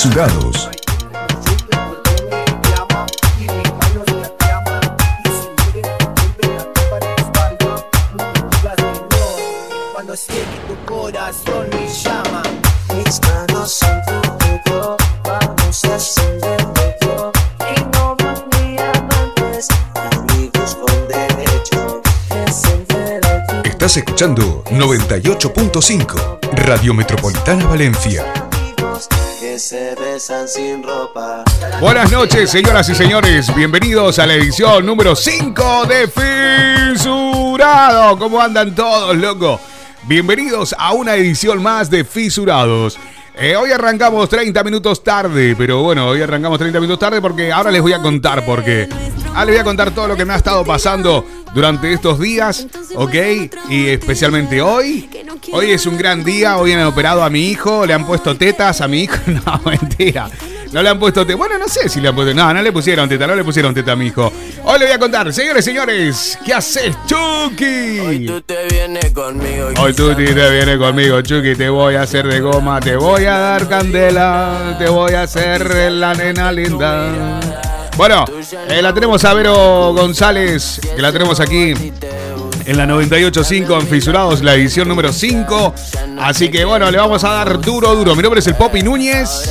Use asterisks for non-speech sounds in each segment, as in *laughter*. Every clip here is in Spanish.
Fisurados. Cuando que tu corazón me llama Mis manos son tu dedo Vamos a encenderlo Y no amantes Amigos con derecho Estás escuchando 98.5 Radio Metropolitana Valencia. Se besan sin ropa Buenas noches, señoras y señores. Bienvenidos a la edición número 5 de Fisurado. ¿Cómo andan todos, loco? Bienvenidos a una edición más de Fisurados. Eh, hoy arrancamos 30 minutos tarde, pero bueno, hoy arrancamos 30 minutos tarde porque ahora les voy a contar por qué. Ahora les voy a contar todo lo que me ha estado pasando durante estos días, ¿ok? Y especialmente hoy. Hoy es un gran día, hoy han operado a mi hijo, le han puesto tetas a mi hijo. *laughs* No, mentira. No le han puesto tetas. Bueno, no sé si le han puesto. No, no le pusieron teta, no le pusieron teta a mi hijo. Hoy le voy a contar, señores, señores, ¿qué haces, Chucky? Tú te vienes conmigo. Hoy tú te vienes conmigo, Chucky. Te voy a hacer de goma, te voy a dar candela, te voy a hacer la nena linda. Bueno, eh, la tenemos a Vero González, que la tenemos aquí en la 98.5 en Fisurados, la edición número 5. Así que bueno, le vamos a dar duro, duro. Mi nombre es el Popi Núñez.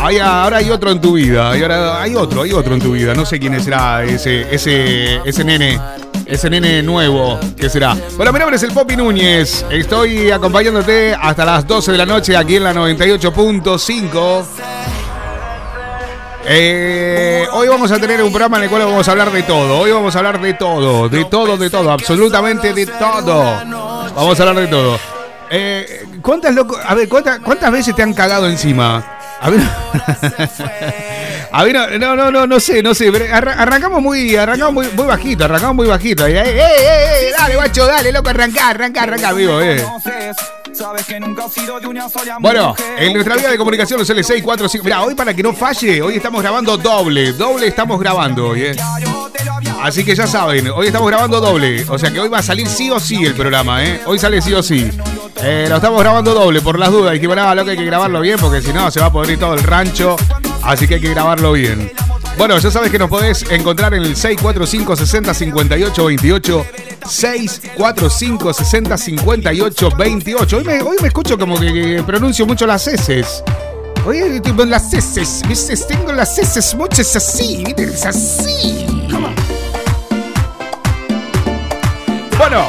Hay- ahora hay otro en tu vida. Y ahora hay otro, hay otro en tu vida. No sé quién será ese, ese, ese nene. Ese nene nuevo, ¿qué será? Bueno, mi nombre es el Popi Núñez. Estoy acompañándote hasta las 12 de la noche aquí en la 98.5. Eh, hoy vamos a tener un programa en el cual vamos a hablar de todo. Hoy vamos a hablar de todo, de todo, de todo, absolutamente de todo. Vamos a hablar de todo. Eh, ¿Cuántas loco, a ver, ¿cuántas, cuántas veces te han cagado encima? A ver, a ver, no, no, no, no, sé, no sé. arrancamos muy, arrancamos muy, muy bajito, arrancamos muy bajito. Eh, eh, eh, dale, guacho, dale, loco, arranca, arranca, arranca, vivo, eh. Bueno, en nuestra vía de comunicación los L645. Mira, hoy para que no falle, hoy estamos grabando doble. Doble estamos grabando hoy, ¿eh? Así que ya saben, hoy estamos grabando doble. O sea que hoy va a salir sí o sí el programa, ¿eh? Hoy sale sí o sí. Eh, lo estamos grabando doble por las dudas. Y que nada, loco, hay que grabarlo bien porque si no se va a podrir todo el rancho. Así que hay que grabarlo bien. Bueno, ya sabes que nos podés encontrar en el 645 60 58 28. 645 60 58 28. Hoy me, hoy me escucho como que, pronuncio mucho las heces. Oye, tipo las heces, ¿viste? Tengo las heces muchas así, ¿viste? Es así. Bueno,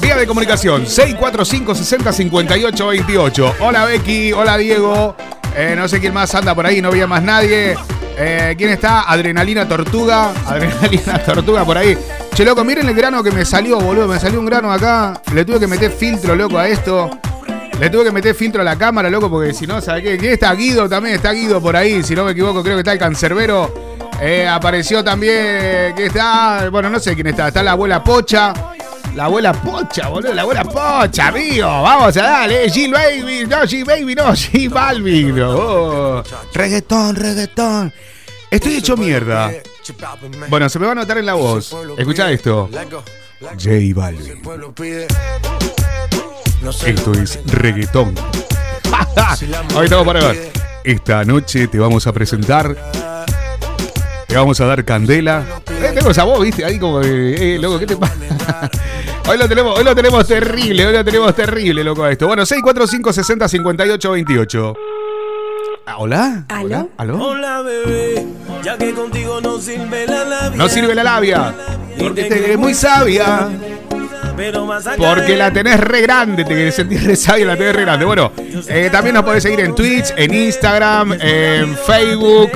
vía de comunicación 645 60 58 28. Hola Becky, hola Diego. Eh, no sé quién más anda por ahí, no había más nadie. Eh, ¿Quién está? Adrenalina Tortuga. Adrenalina *laughs* Tortuga por ahí. Che, loco, miren el grano que me salió, boludo. Me salió un grano acá. Le tuve que meter filtro, loco, a esto. Le tuve que meter filtro a la cámara, loco, porque si no, ¿sabes qué? ¿Quién está Guido también? Está Guido por ahí, si no me equivoco, creo que está el cancerbero. Eh, apareció también, que está, bueno, no sé quién está, está la abuela Pocha. La abuela Pocha, boludo, la abuela Pocha, amigo. Vamos a darle, G Baby, no, G Baby, no, *laughs* G Balvin. Oh. Reggaetón, reggaetón. Estoy hecho mierda. Bueno, se me va a notar en la voz. Escucha esto. J Balvin. Esto es reggaetón. *laughs* Hoy estamos para ver. Esta noche te vamos a presentar. Te vamos a dar candela. Eh, tengo esa voz, viste, ahí como que, eh, loco, ¿qué te pasa? *laughs* Hoy lo tenemos, hoy lo tenemos terrible, hoy lo tenemos terrible, loco, a esto. Bueno, 645 60 58 28. Ah, ¿Hola? ¿Aló? ¿Aló? Hola bebé, ya que contigo no sirve la labia. No sirve la labia, porque te eres muy sabia. Porque la tenés re grande, te sentís re sabia y la tenés re grande. Bueno, eh, también nos podés seguir en Twitch, en Instagram, en Facebook,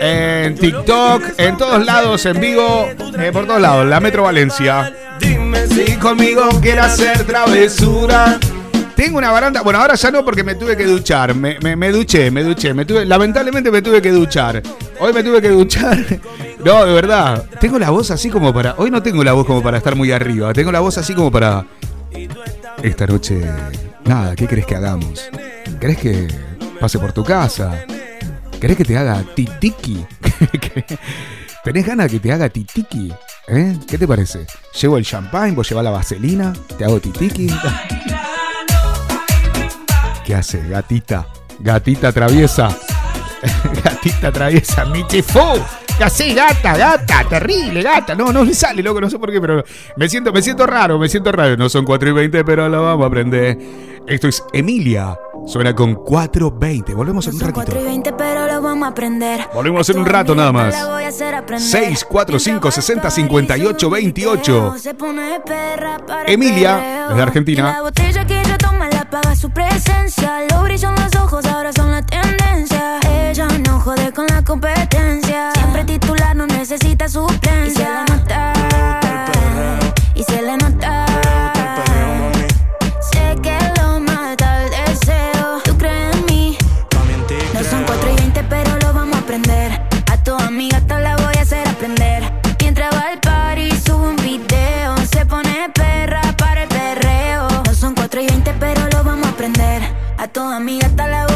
en TikTok, en todos lados, en vivo, eh, por todos lados, la Metro Valencia. Dime si Si conmigo quiere hacer travesura. Tengo una baranda, bueno, ahora ya no porque me tuve que duchar, me, me- me duché, me duché, me tuve, lamentablemente me tuve que duchar. Hoy me tuve que duchar. *laughs* No, de verdad, tengo la voz así como para, hoy no tengo la voz como para estar muy arriba, tengo la voz así como para... Esta noche, nada, ¿qué crees que hagamos? ¿Querés que pase por tu casa? ¿Querés que te haga titiki? *laughs* ¿Tenés ganas de que te haga titiki? ¿Eh? ¿Qué te parece? Llevo el champagne, vos llevas la vaselina, te hago titiki. *laughs* ¿Qué hace, gatita? Gatita traviesa. *laughs* gatita traviesa, Michifu. ¿Qué hace, gata, gata? Terrible, gata. No, no me sale, loco, no sé por qué, pero me siento, me siento raro, me siento raro. No son 4 y 20, pero lo vamos a aprender. Esto es Emilia. Suena con 4.20. Volvemos en un ratito. 4 y 20, pero lo vamos a aprender. Volvemos en un rato nada más. la voy a hacer aprender. 6, 4, 5, 60, 58, 28. Se pone perra para Emilia, perreo. desde Argentina. La botella que ella toma la paga su presencia. Lo brillan los ojos, ahora son la tendencia. Ella no jode con la competencia. Siempre titular, no necesita suplencia. Y se le nota. Y se le nota. Aprender. A tu amiga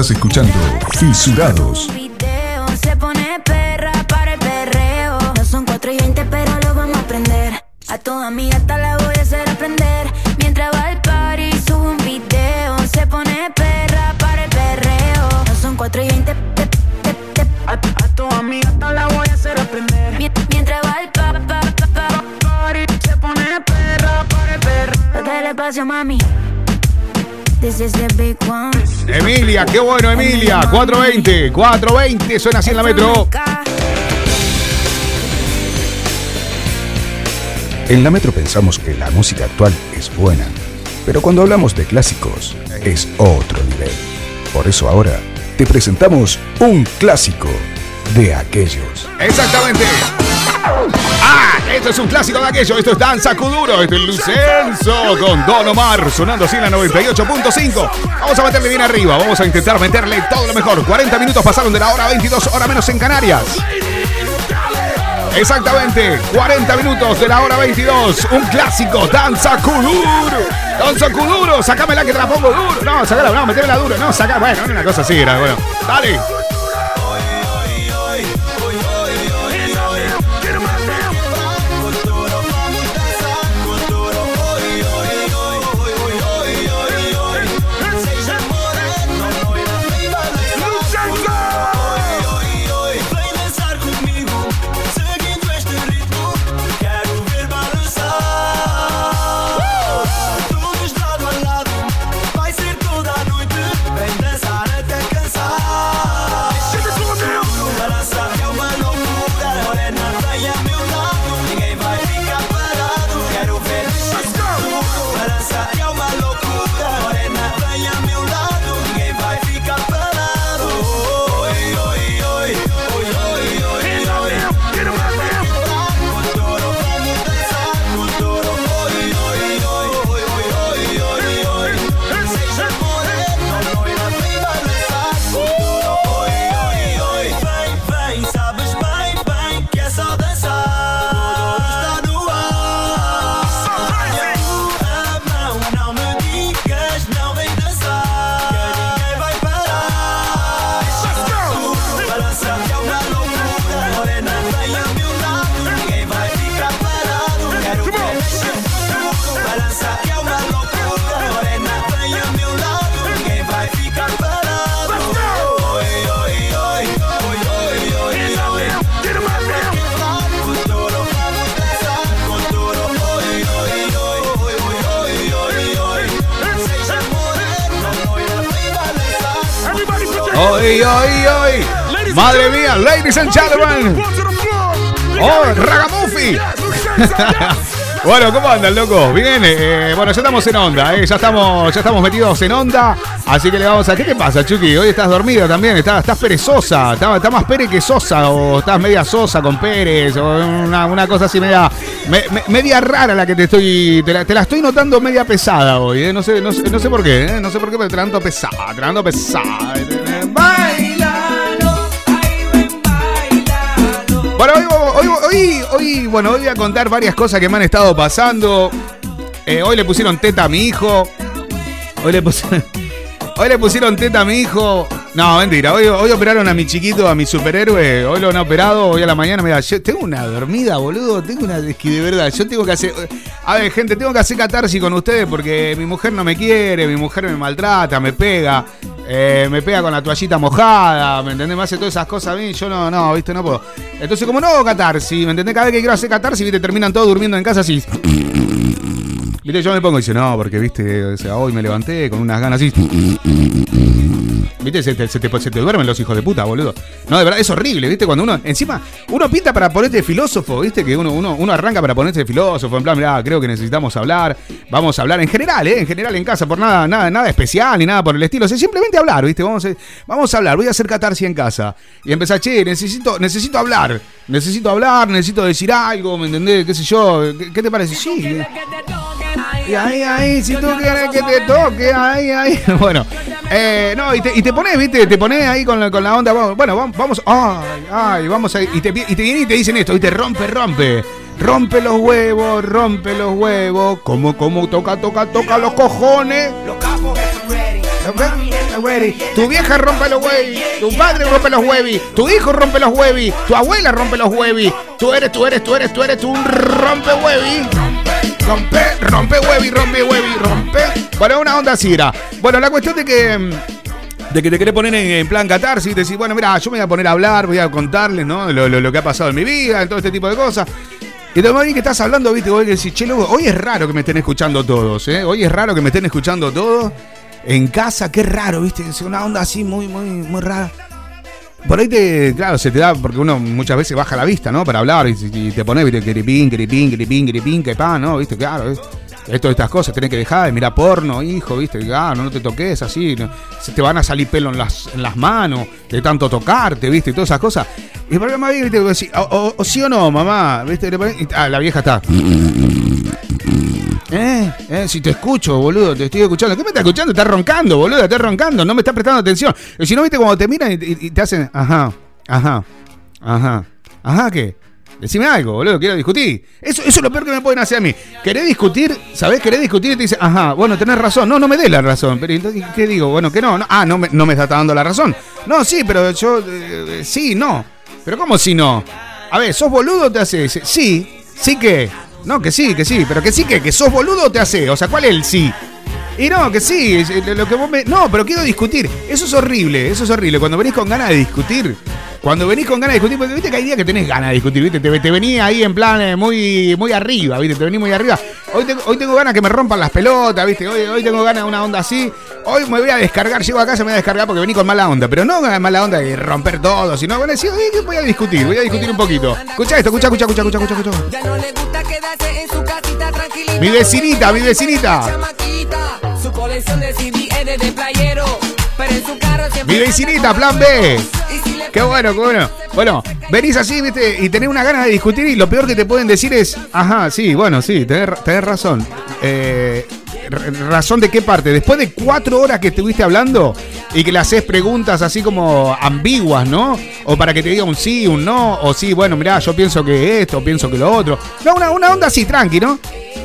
Estás escuchando Fisurados. Un video se pone perra para el perreo. No son 4 y 20, pero lo vamos a aprender. A tu amiga hasta la voy a hacer aprender. Mientras va al party, sube un video. Se pone perra para el perreo. No son 4 y 20, te- te- te- A, a tu amiga hasta la voy a hacer aprender. mi- mientras va al pa, pa, pa, pa. Party se pone perra por el el espacio, mami. Emilia, qué bueno, Emilia. 420, 420, suena así en la metro. En la Metro pensamos que la música actual es buena, pero cuando hablamos de clásicos es otro nivel. Por eso ahora te presentamos un clásico de aquellos. Exactamente. Ah, esto es un clásico de aquello. Esto es Danza Kuduro. Esto es Lucenzo con Don Omar sonando así en la 98.5. Vamos a meterle bien arriba. Vamos a intentar meterle todo lo mejor. 40 minutos pasaron de la hora 22, hora menos en Canarias. Exactamente, 40 minutos de la hora 22. Un clásico, Danza Kuduro. Danza Kuduro, sacámela que te la pongo duro. No, sacala, no, metémela duro. No, saca, bueno, una cosa así era. Bueno, dale. Hoy, hoy, hoy. Madre mía, ladies and gentlemen. Oh, Ragamuffy. *laughs* Bueno, ¿cómo andan, loco? Bien, eh, bueno, ya estamos en onda, eh, ya estamos, ya estamos metidos en onda, así que le vamos a. ¿Qué te pasa, Chucky? Hoy estás dormida también, estás, estás perezosa, estás, estás más pere que sosa, o estás media sosa con Pérez, o una, una cosa así media, me- me- media rara la que te estoy, te la, te la estoy notando media pesada hoy, eh, no sé, no, sé- no sé por qué, eh, no sé por qué, pero te la noto pesada, te la noto pesada. Bueno, hoy, hoy, hoy, bueno, hoy voy a contar varias cosas que me han estado pasando. Eh, hoy le pusieron teta a mi hijo. Hoy le pusieron, *laughs* hoy le pusieron teta a mi hijo. No, mentira. Hoy, hoy operaron a mi chiquito, a mi superhéroe. Hoy lo han operado. Hoy a la mañana. Mira, yo tengo una dormida, boludo. Tengo una. Es que de verdad, yo tengo que hacer. A ver, gente, tengo que hacer catarsis con ustedes porque mi mujer no me quiere, mi mujer me maltrata, me pega. Eh, me pega con la toallita mojada, ¿me entendés? Me hace todas esas cosas a mí, yo no, no, viste, no puedo. Entonces, como no hago catarsis, ¿me entendés? Cada vez que quiero hacer catarsis, viste, terminan todos durmiendo en casa así. Viste, yo me pongo y dice, no, porque viste, o sea, hoy me levanté con unas ganas así. Viste, se te, duermen los hijos de puta, boludo. No, de verdad, es horrible, viste, cuando uno, encima, uno pinta para ponerte filósofo, viste, que uno, uno, uno arranca para ponerse de filósofo, en plan, mirá, creo que necesitamos hablar, vamos a hablar en general, eh, en general en casa, por nada, nada, nada especial ni nada por el estilo, o simplemente hablar, viste, vamos a, hablar, voy a hacer catarsis en casa. Y empezar, che, necesito, necesito hablar, necesito hablar, necesito decir algo, ¿me entendés? ¿Qué sé yo? ¿Qué, qué te parece? Sí. Y ahí, ahí, si tú quieres que te toque, ahí, ahí. *laughs* Bueno, eh, no, y te, y te pones, viste, te pones ahí con la, con la onda, bueno, vamos, vamos, ay, ay, vamos ahí, y te, y te vienen y te dicen esto, y te rompe, rompe. Rompe los huevos, rompe los huevos, como, como, toca, toca, toca los cojones. Tu vieja rompe los huevis, tu padre rompe los huevis, tu hijo rompe los huevis, tu abuela rompe los huevis, tú eres, tú eres, tú eres, tú eres un rompe huevis. Rompe, rompe huevi, rompe huevi, rompe. Bueno, una onda así era. Bueno, la cuestión de que. mm, De que te querés poner en, en plan catarsis y decís, bueno, mira, yo me voy a poner a hablar, voy a contarles, ¿no? Lo, lo- lo que ha pasado en mi vida, todo este tipo de cosas. Y te que estás hablando, viste, vos decís, che, loco, hoy es raro que me estén escuchando todos, ¿eh? Hoy es raro que me estén escuchando todos. En casa, qué raro, viste, es una onda así muy, muy, muy rara. Por ahí te, claro, se te da, porque uno muchas veces baja la vista, ¿no? Para hablar y, te pones, viste, queripín, queripín, queripín, queripín, que pa, ¿no? Viste, claro, es, esto de estas cosas, tenés que dejar de mirar porno, hijo, viste, claro, no te toques así, no, se te van a salir pelo en las, en las manos, de tanto tocarte, viste, y todas esas cosas. Y el problema es, viste, vos decís, o, o- o sí o no, mamá, viste, ah, la vieja está. *laughs* Eh, eh, si te escucho, boludo, te estoy escuchando. ¿Qué me estás escuchando? Estás roncando, boludo, estás roncando, no me estás prestando atención. Y si no, viste, cuando te miran y, y- y te hacen, ajá, ajá, ajá, ajá, ¿qué? Decime algo, boludo, quiero discutir. Eso, eso es lo peor que me pueden hacer a mí. ¿Querés discutir? ¿Sabés? ¿Querés discutir? Y te dicen, ajá, bueno, tenés razón. No, no me des la razón. Pero entonces, ¿qué digo? Bueno, que no. Ah, no me, no me está dando la razón. No, sí, pero yo, eh, sí, no. Pero ¿cómo si no? A ver, ¿sos boludo o te haces? Sí, sí que. No, que sí, que sí, pero que sí que, que sos boludo o te hace. O sea, ¿cuál es el sí? Y no, que sí, eh, lo que vos me... No, pero quiero discutir. Eso es horrible, eso es horrible. Cuando venís con ganas de discutir, cuando venís con ganas de discutir, porque viste que hay días que tenés ganas de discutir, viste, te, te venís ahí en plan eh, muy, muy arriba, viste, te venís muy arriba. Hoy tengo, hoy tengo ganas que me rompan las pelotas, viste, hoy, hoy tengo ganas de una onda así. Hoy me voy a descargar, llego a casa y me voy a descargar porque vení con mala onda, pero no con mala onda de romper todo, sino bueno, sí, hoy voy a discutir, voy a discutir un poquito. Escucha esto, escucha, escucha, escucha, escucha, escucha. escucha. Ya no le gusta quedarse en su casita tranquilita. Mi vecinita, mi vecinita. Su colección de de playero. Pero en su carro siempre Mi vecinita, plan B. Qué bueno, qué bueno. Bueno, venís así, viste, y tenés una ganas de discutir y lo peor que te pueden decir es, ajá, sí, bueno, sí, tenés, ra- tenés razón. Eh, ¿Razón de qué parte? Después de cuatro horas que estuviste hablando y que le haces preguntas así como ambiguas, ¿no? O para que te diga un sí, un no, o sí, bueno, mirá, yo pienso que esto, pienso que lo otro. No, una, una onda así, tranqui, ¿no?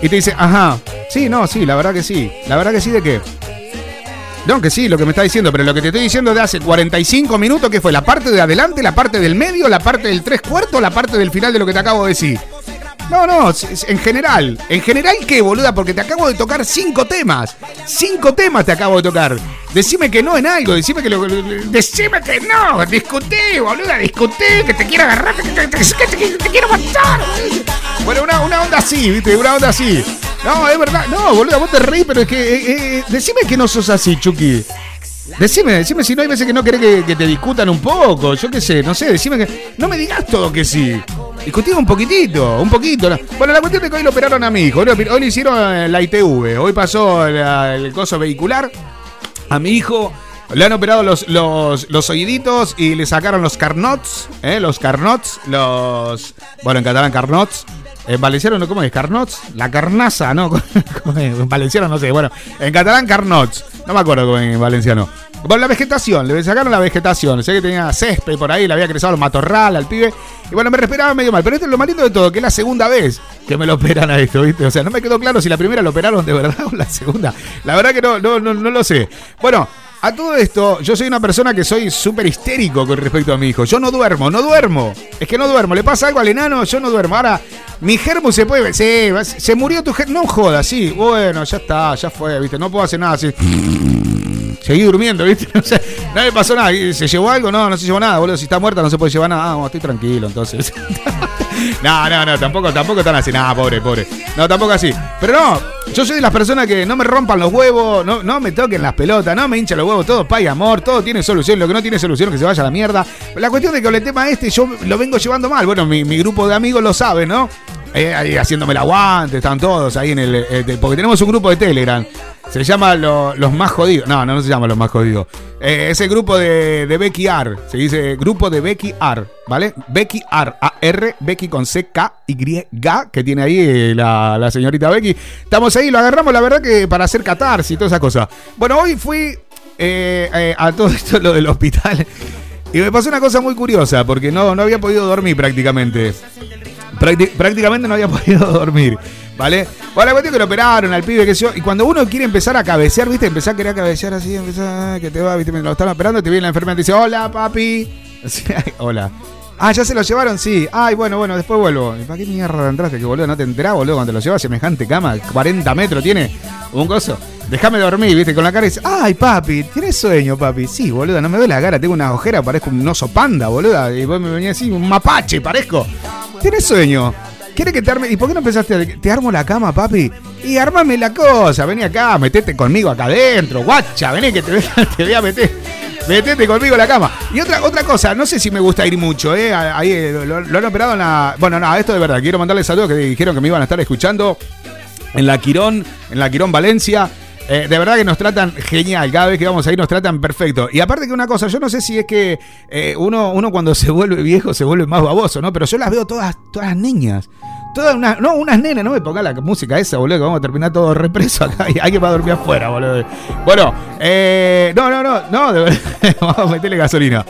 Y te dice, ajá, sí, no, sí, la verdad que sí. La verdad que sí, ¿de qué? No, que sí, lo que me está diciendo, pero lo que te estoy diciendo de hace 45 minutos, que fue la parte de adelante, la parte del medio, la parte del tres cuartos, la parte del final de lo que te acabo de decir. No, no, en general. ¿En general qué, boluda? Porque te acabo de tocar cinco temas. Cinco temas te acabo de tocar. Decime que no en algo, decime que lo. Decime que no. Discutí, boluda, discutí, que te quiero agarrar, que te, que te- que te- quiero matar. Bueno, una, una onda así, ¿viste? Una onda así. No, es verdad. No, boluda, vos te reís, pero es que. eh, eh, decime que no sos así, Chucky. Decime, decime si no hay veces que no querés que, que te discutan un poco. Yo qué sé, no sé, decime que. No me digas todo que sí. Discutimos un poquitito, un poquito. ¿no? Bueno, la cuestión es que hoy lo operaron a mi hijo. Hoy, le hicieron la ITV. Hoy pasó el coso vehicular a mi hijo. Le han operado los, los, los oíditos y le sacaron los carnots, ¿eh? los carnots, los... Bueno, en catalán carnots. En valenciano, ¿no? ¿cómo es? ¿Carnots? La carnaza, ¿no? *laughs* En valenciano no sé. Bueno, en catalán carnots. No me acuerdo en valenciano. Bueno, la vegetación, le sacaron la vegetación. Sé que tenía césped por ahí, le había crecido el matorral al pibe. Y bueno, me respiraba medio mal. Pero esto es lo más de todo, que es la segunda vez que me lo operan a esto, ¿viste? O sea, no me quedó claro si la primera lo operaron de verdad *laughs* o la segunda. La verdad que no, no, no, no lo sé. Bueno, a todo esto, yo soy una persona que soy súper histérico con respecto a mi hijo. Yo no duermo, no duermo. Es que no duermo. Le pasa algo al enano, yo no duermo. Ahora, mi germo se puede. Sí, se murió tu germo. No jodas, sí. Bueno, ya está, ya fue, ¿viste? No puedo hacer nada así. Seguí durmiendo, ¿viste? No, sé, le pasó nada. ¿Y ¿Se llevó algo? No, no se llevó nada. Si está muerta no se puede llevar nada. Ah, estoy tranquilo, entonces. *laughs* no, no, no, tampoco, tampoco tan así. Nada, pobre, pobre. No, tampoco así. Pero no, yo soy de las personas que no me rompan los huevos, no, no me toquen las pelotas, no me hinchan los huevos, todo paz y amor, todo tiene solución. Lo que no tiene solución que se vaya a la mierda. La cuestión de que con el tema este yo lo vengo llevando mal. Bueno, mi, mi grupo de amigos lo sabe, ¿no? Eh, haciéndome el aguante, están todos ahí en el. eh, porque tenemos un grupo de Telegram. Se llama lo- Los Más Jodidos. No, no, no se llama Los Más Jodidos. Eh, es el grupo de, Becky R. Se dice grupo de Becky R. ¿Vale? Becky R. A-R. Becky con C-K-Y. Que tiene ahí eh, la, la señorita Becky. Estamos ahí, lo agarramos, la verdad, que para hacer catarsis y todas esas cosas. Bueno, hoy fui eh, a todo *laughs* esto, lo del hospital. Y me pasó una cosa muy curiosa, porque no, no había podido dormir prácticamente. Prácti- prácticamente no había *laughs* podido dormir, ¿vale? Bueno, la cuestión es que lo operaron al pibe, que yo. Y cuando uno quiere empezar a cabecear, ¿viste? Empezar a querer cabecear así, empezar que te va, ¿viste? Lo están operando, te viene la enfermera y dice, hola, papi. *laughs* Hola. Ah, ¿ya se lo llevaron? Sí. Ay, bueno, bueno, después vuelvo. ¿Y para qué mierda entraste? Que boludo, no te enterás, boludo, cuando te lo llevas semejante cama, 40 metros tiene, un coso. Déjame dormir, viste, con la cara y dice, ay, papi, ¿tienes sueño, papi? Sí, boludo, no me ve la cara, tengo una ojera, parezco un oso panda, boluda. Y vos me venías así, un mapache, parezco. ¿Tienes sueño? ¿Quieres que te arme? ¿Y por qué no empezaste a... ¿Te armo la cama, papi? Y armame la cosa, vení acá, metete conmigo acá adentro, guacha, vení que te *laughs* te voy a meter. Metete conmigo en la cama. Y otra, otra cosa, no sé si me gusta ir mucho, ¿eh? Ahí eh, lo, lo han operado en la. Bueno, no, esto de verdad. Quiero mandarle saludos que dijeron que me iban a estar escuchando en la Quirón, en la Quirón Valencia. Eh, de verdad que nos tratan genial, cada vez que vamos ahí nos tratan perfecto. Y aparte que una cosa, yo no sé si es que eh, uno, uno cuando *laughs* se vuelve viejo se vuelve más baboso, ¿no? Pero yo las veo todas, todas niñas. Todas unas, no, unas nenas, no me ponga la música esa, boludo, que vamos a terminar todo represo acá y alguien va a dormir afuera, boludo. Bueno, eh, no, no, no, no, de verdad, *laughs* vamos a meterle gasolina.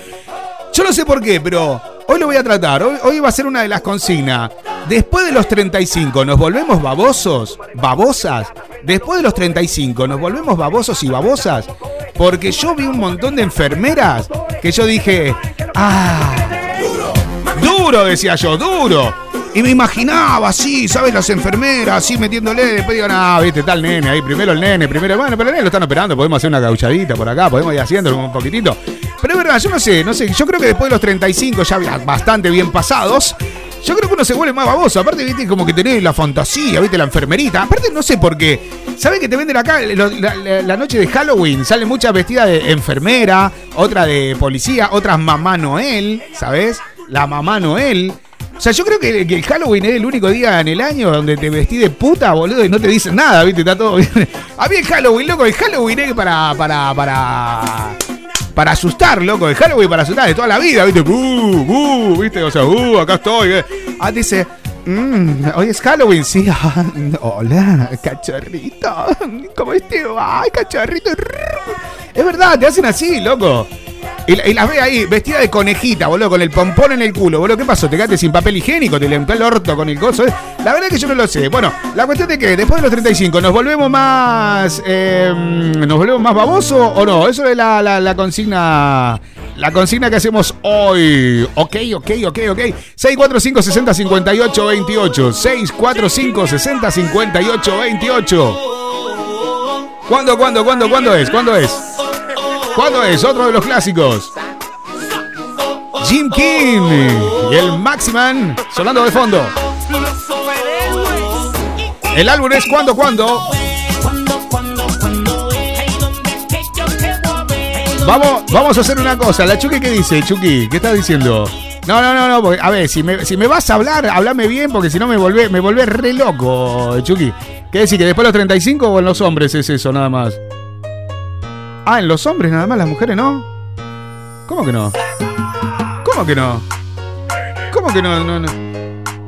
Yo no sé por qué, pero hoy lo voy a tratar. Hoy, hoy va a ser una de las consignas. Después de los 35, ¿nos volvemos babosos? ¿Babosas? Después de los 35, ¿nos volvemos babosos y babosas? Porque yo vi un montón de enfermeras que yo dije, ¡ah! Duro, decía yo, duro. Y me imaginaba así, ¿sabes? Las enfermeras así metiéndole. Después digo, no, viste, tal nene ahí. Primero el nene, primero. Bueno, pero el nene lo están operando. Podemos hacer una gauchadita por acá, podemos ir haciendo un poquitito. Pero es verdad, yo no sé, no sé. Yo creo que después de los 35, ya bastante bien pasados. Yo creo que uno se vuelve más baboso. Aparte, viste, como que tenés la fantasía, viste, la enfermerita. Aparte, no sé por qué. ¿Sabes que te venden acá la, noche de Halloween? Salen muchas vestidas de enfermera, otra de policía, otras mamá Noel, ¿sabes? La mamá Noel. O sea, yo creo que, que el Halloween es el único día en el año donde te vestí de puta, boludo, y no te dicen nada, ¿viste? Está todo bien. *laughs* A mí el Halloween, loco, el Halloween es para, para, para, para asustar, loco. El Halloween para asustar de toda la vida, ¿viste? Uh, uh, ¿viste? O sea, uh, acá estoy. eh. Ah, dice, "Mm, hoy es Halloween, sí. *laughs* ah, hola, cachorrito. ¿Cómo estás? Ay, cachorrito. Es verdad, te hacen así, loco. Y, la- y las ve ahí, vestida de conejita, boludo, con el pompón en el culo, boludo. ¿Qué pasó? ¿Te quedaste sin papel higiénico? ¿Te limpió el orto con el coso? La verdad es que yo no lo sé. Bueno, la cuestión de que después de los 35, ¿nos volvemos más. eh, ¿Nos volvemos más babosos o no? Eso es la- la consigna. La consigna que hacemos hoy. Ok, ok, ok, ok. 645 60 58 28. 645 60 58 28. ¿Cuándo, cuándo, cuándo, cuándo es? ¿Cuándo es? ¿Cuándo es? Otro de los clásicos. Jim King y el Maximan sonando de fondo. El álbum es Cuando, Cuando. Vamos, vamos a hacer una cosa. ¿La Chucky qué dice, Chucky? ¿Qué estás diciendo? No, no, no, no. porque- a ver, si me, si me vas a hablar, háblame bien, porque si no me volvés, me re loco, Chucky. ¿Qué decir? ¿Que después de los 35 o en los hombres es eso, nada más? Ah, en los hombres nada más, las mujeres no. ¿Cómo que no? ¿Cómo que no? ¿Cómo que no? no, no?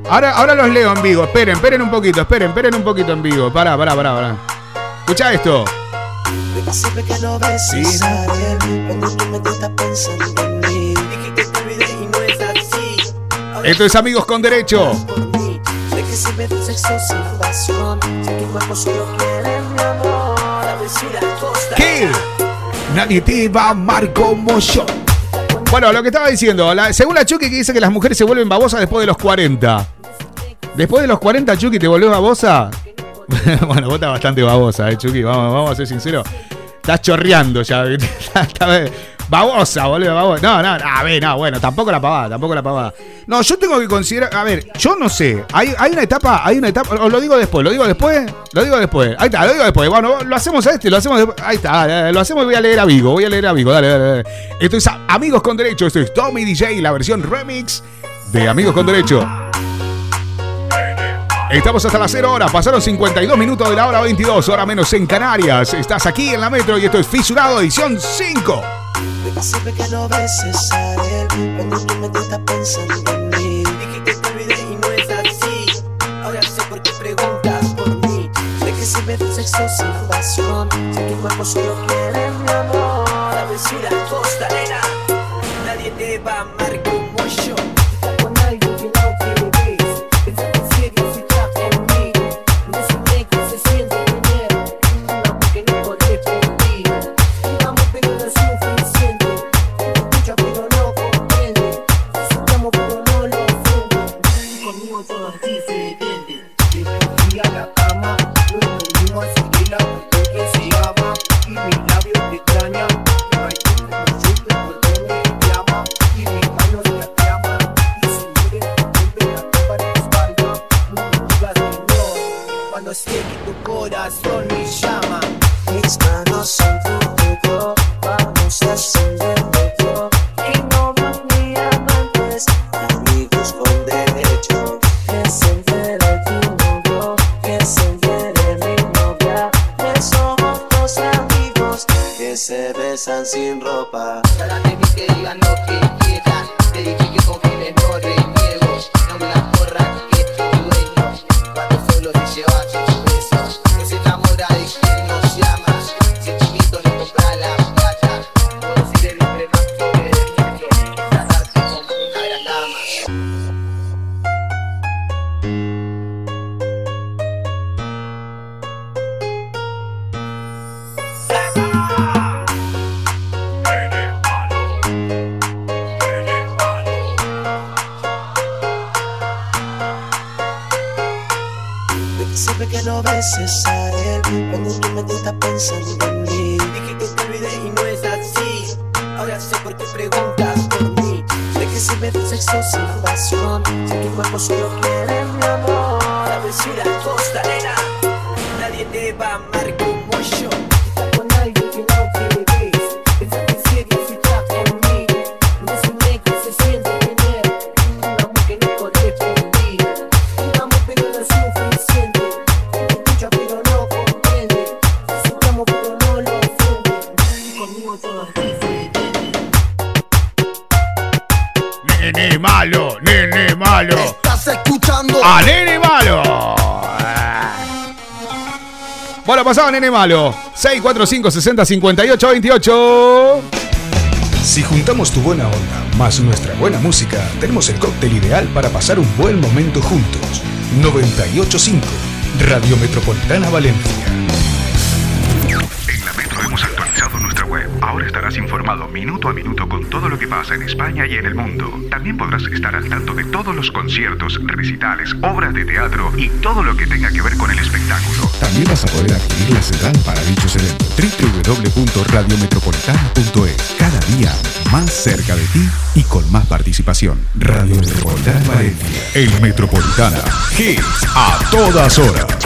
Ahora, ahora los leo en vivo. Esperen, esperen un poquito, esperen, esperen un poquito en vivo. Pará, pará, pará, pará. Escucha esto. Siempre que lo beses a él, cuando tu mente está pensando en mí. Dije que te olvidé y no es así. Ahora Esto es Amigos con Derecho. mí. De que si me sexo sin pasión, sé que cuerpo solo quiere mi amor. Nadie te va a amar como yo. Bueno, lo que estaba diciendo, la- según la Chucky que dice que las mujeres se vuelven babosas después de los 40. Después de los 40, Chucky, ¿te volvés babosa? *laughs* bueno, vos estás bastante babosa, eh, Chucky, vamos, vamos a ser sinceros. Estás chorreando ya. *laughs* babosa, boludo, babosa. No, no, a ver, no, bueno, tampoco la pavada, tampoco la pavada. No, yo tengo que considerar, a ver, yo no sé, hay, hay una etapa, hay una etapa, os lo digo después, lo digo después, lo digo después. Ahí está, lo digo después. Bueno, lo hacemos a este, lo hacemos después. Ahí está, lo hacemos y voy a leer a Vigo, voy a leer a Vigo, dale, dale, dale. Esto es Amigos con Derecho, esto es Tommy DJ, la versión remix de Amigos con Derecho. Estamos hasta las 0 horas, pasaron 52 minutos de la hora 22, hora menos en Canarias. Estás aquí en la metro y esto es Fisurado, edición 5. Porque siempre que lo beses a él, cuando tu mente está pensando en mí. Dije que te olvidé y no es así. Ahora sé por qué preguntas por mí. De que me das sexo sin pasión, sé que tu cuerpo solo quiere mi amor. La costa, Cuando sé que tu corazón me llama. Mis manos son tu nene malo. 645 60 58 28. Si juntamos tu buena onda más nuestra buena música, tenemos el cóctel ideal para pasar un buen momento juntos. 985 Radio Metropolitana Valencia. En la Metro hemos actualizado nuestra web. Ahora estarás informado minuto a minuto pasa en España y en el mundo. También podrás estar al tanto de todos los conciertos, recitales, obras de teatro y todo lo que tenga que ver con el espectáculo. También vas a poder adquirir la sedal para dichos eventos. www.radiometropolitana.es Cada día más cerca de ti y con más participación. Radio Metropolitana Valencia. El Metropolitana. Hits a todas horas.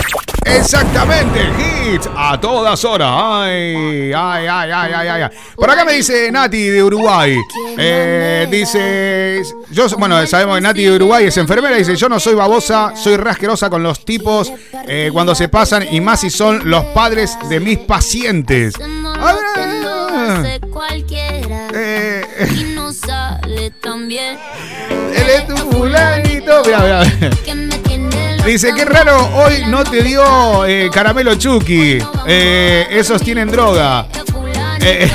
Exactamente, hits a todas horas. Ay, ay, ay, ay, ay, ay. Por acá me dice Nati de Uruguay. Eh, dice, yo, bueno, sabemos que Nati de Uruguay es enfermera. Dice, yo no soy babosa, soy rasquerosa con los tipos eh, cuando se pasan y más si son los padres de mis pacientes. A ver, cualquiera eh, *laughs* él es tu fulanito. Mira, mira. Dice, qué raro, hoy no te dio eh, caramelo Chucky. Eh, esos tienen droga. Eh.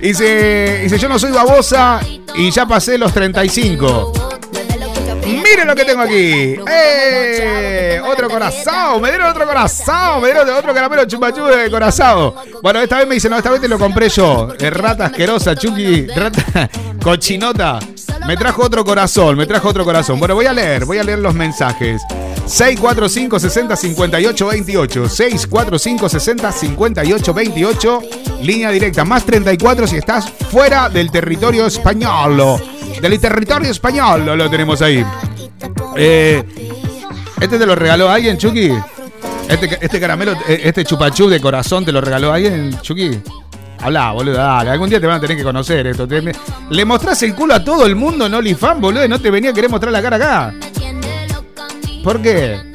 Dice, dice, yo no soy babosa y ya pasé los 35. Miren lo que tengo aquí. ¡Eh! Otro corazón. Me dieron otro corazón. Me dieron otro caramelo chupachú de corazón. Bueno, esta vez me dice, no, esta vez te lo compré yo. Rata asquerosa, Chucky. Rata *laughs* cochinota. Me trajo otro corazón. Me trajo otro corazón. Bueno, voy a leer. Voy a leer los mensajes. 645 60 58 28 645 60 58 28 Línea directa Más 34 si estás fuera del territorio español Del territorio español lo tenemos ahí eh, ¿Este te lo regaló alguien, Chucky? ¿Este, este caramelo, eh, este chupachú de corazón te lo regaló alguien, Chucky? Habla, boludo, dale. Algún día te van a tener que conocer esto. Le mostrás el culo a todo el mundo en OnlyFans, boludo, y no te venía a querer mostrar la cara acá. ¿Por qué?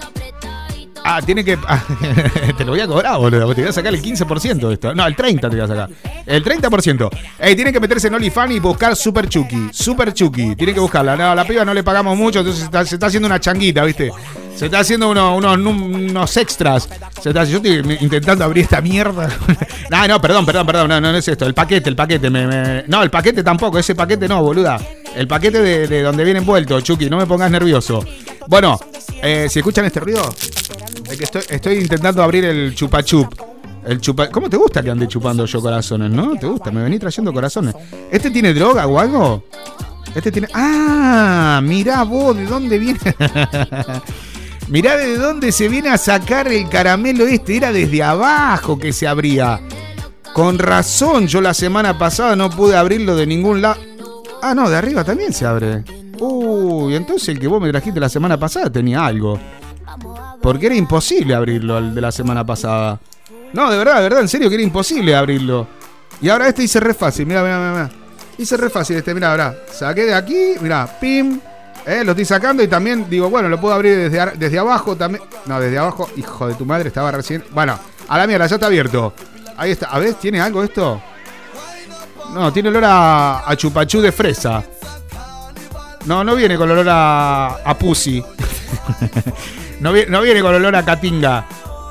Ah, tiene que. ah, *laughs* te lo voy a cobrar, boludo. Te voy a sacar el 15% de esto. No, el 30% te voy a sacar. El 30%. Ey, tiene que meterse en OnlyFans y buscar Super Chucky. Super Chucky. Tiene que buscarla. No, a la piba no le pagamos mucho, entonces se está, haciendo una changuita, ¿viste? Se está haciendo uno- unos, extras. Se está, yo estoy intentando abrir esta mierda. *laughs* no, no, perdón, perdón, perdón. No, no, no es esto. El paquete, el paquete. No, el paquete tampoco. Ese paquete no, boluda. El paquete de, de donde viene envuelto, Chucky. No me pongas nervioso. Bueno, eh, si escuchan este ruido, estoy, estoy intentando abrir el chupachup. El chupa... ¿Cómo te gusta que ande chupando yo corazones, no? ¿Te gusta? Me vení trayendo corazones. ¿Este tiene droga o algo? Este tiene. ¡Ah! Mirá vos, ¿de dónde viene? *laughs* mirá de dónde se viene a sacar el caramelo este. Era desde abajo que se abría. Con razón, yo la semana pasada no pude abrirlo de ningún lado. Ah, no, de arriba también se abre. Uy, entonces el que vos me trajiste la semana pasada tenía algo. Porque era imposible abrirlo el de la semana pasada. No, de verdad, de verdad, en serio que era imposible abrirlo. Y ahora este hice re fácil, mira, mira, mira. Hice re fácil este, mira, mira. Saqué de aquí, mira, pim. Eh, lo estoy sacando y también digo, bueno, lo puedo abrir desde, desde abajo también. No, desde abajo, hijo de tu madre, estaba recién. Bueno, a la mierda, ya está abierto. Ahí está. A ver, ¿tiene algo esto? No, tiene olor a, a chupachú de fresa. No, no viene con olor a pussy. *laughs* no, no viene con olor a catinga.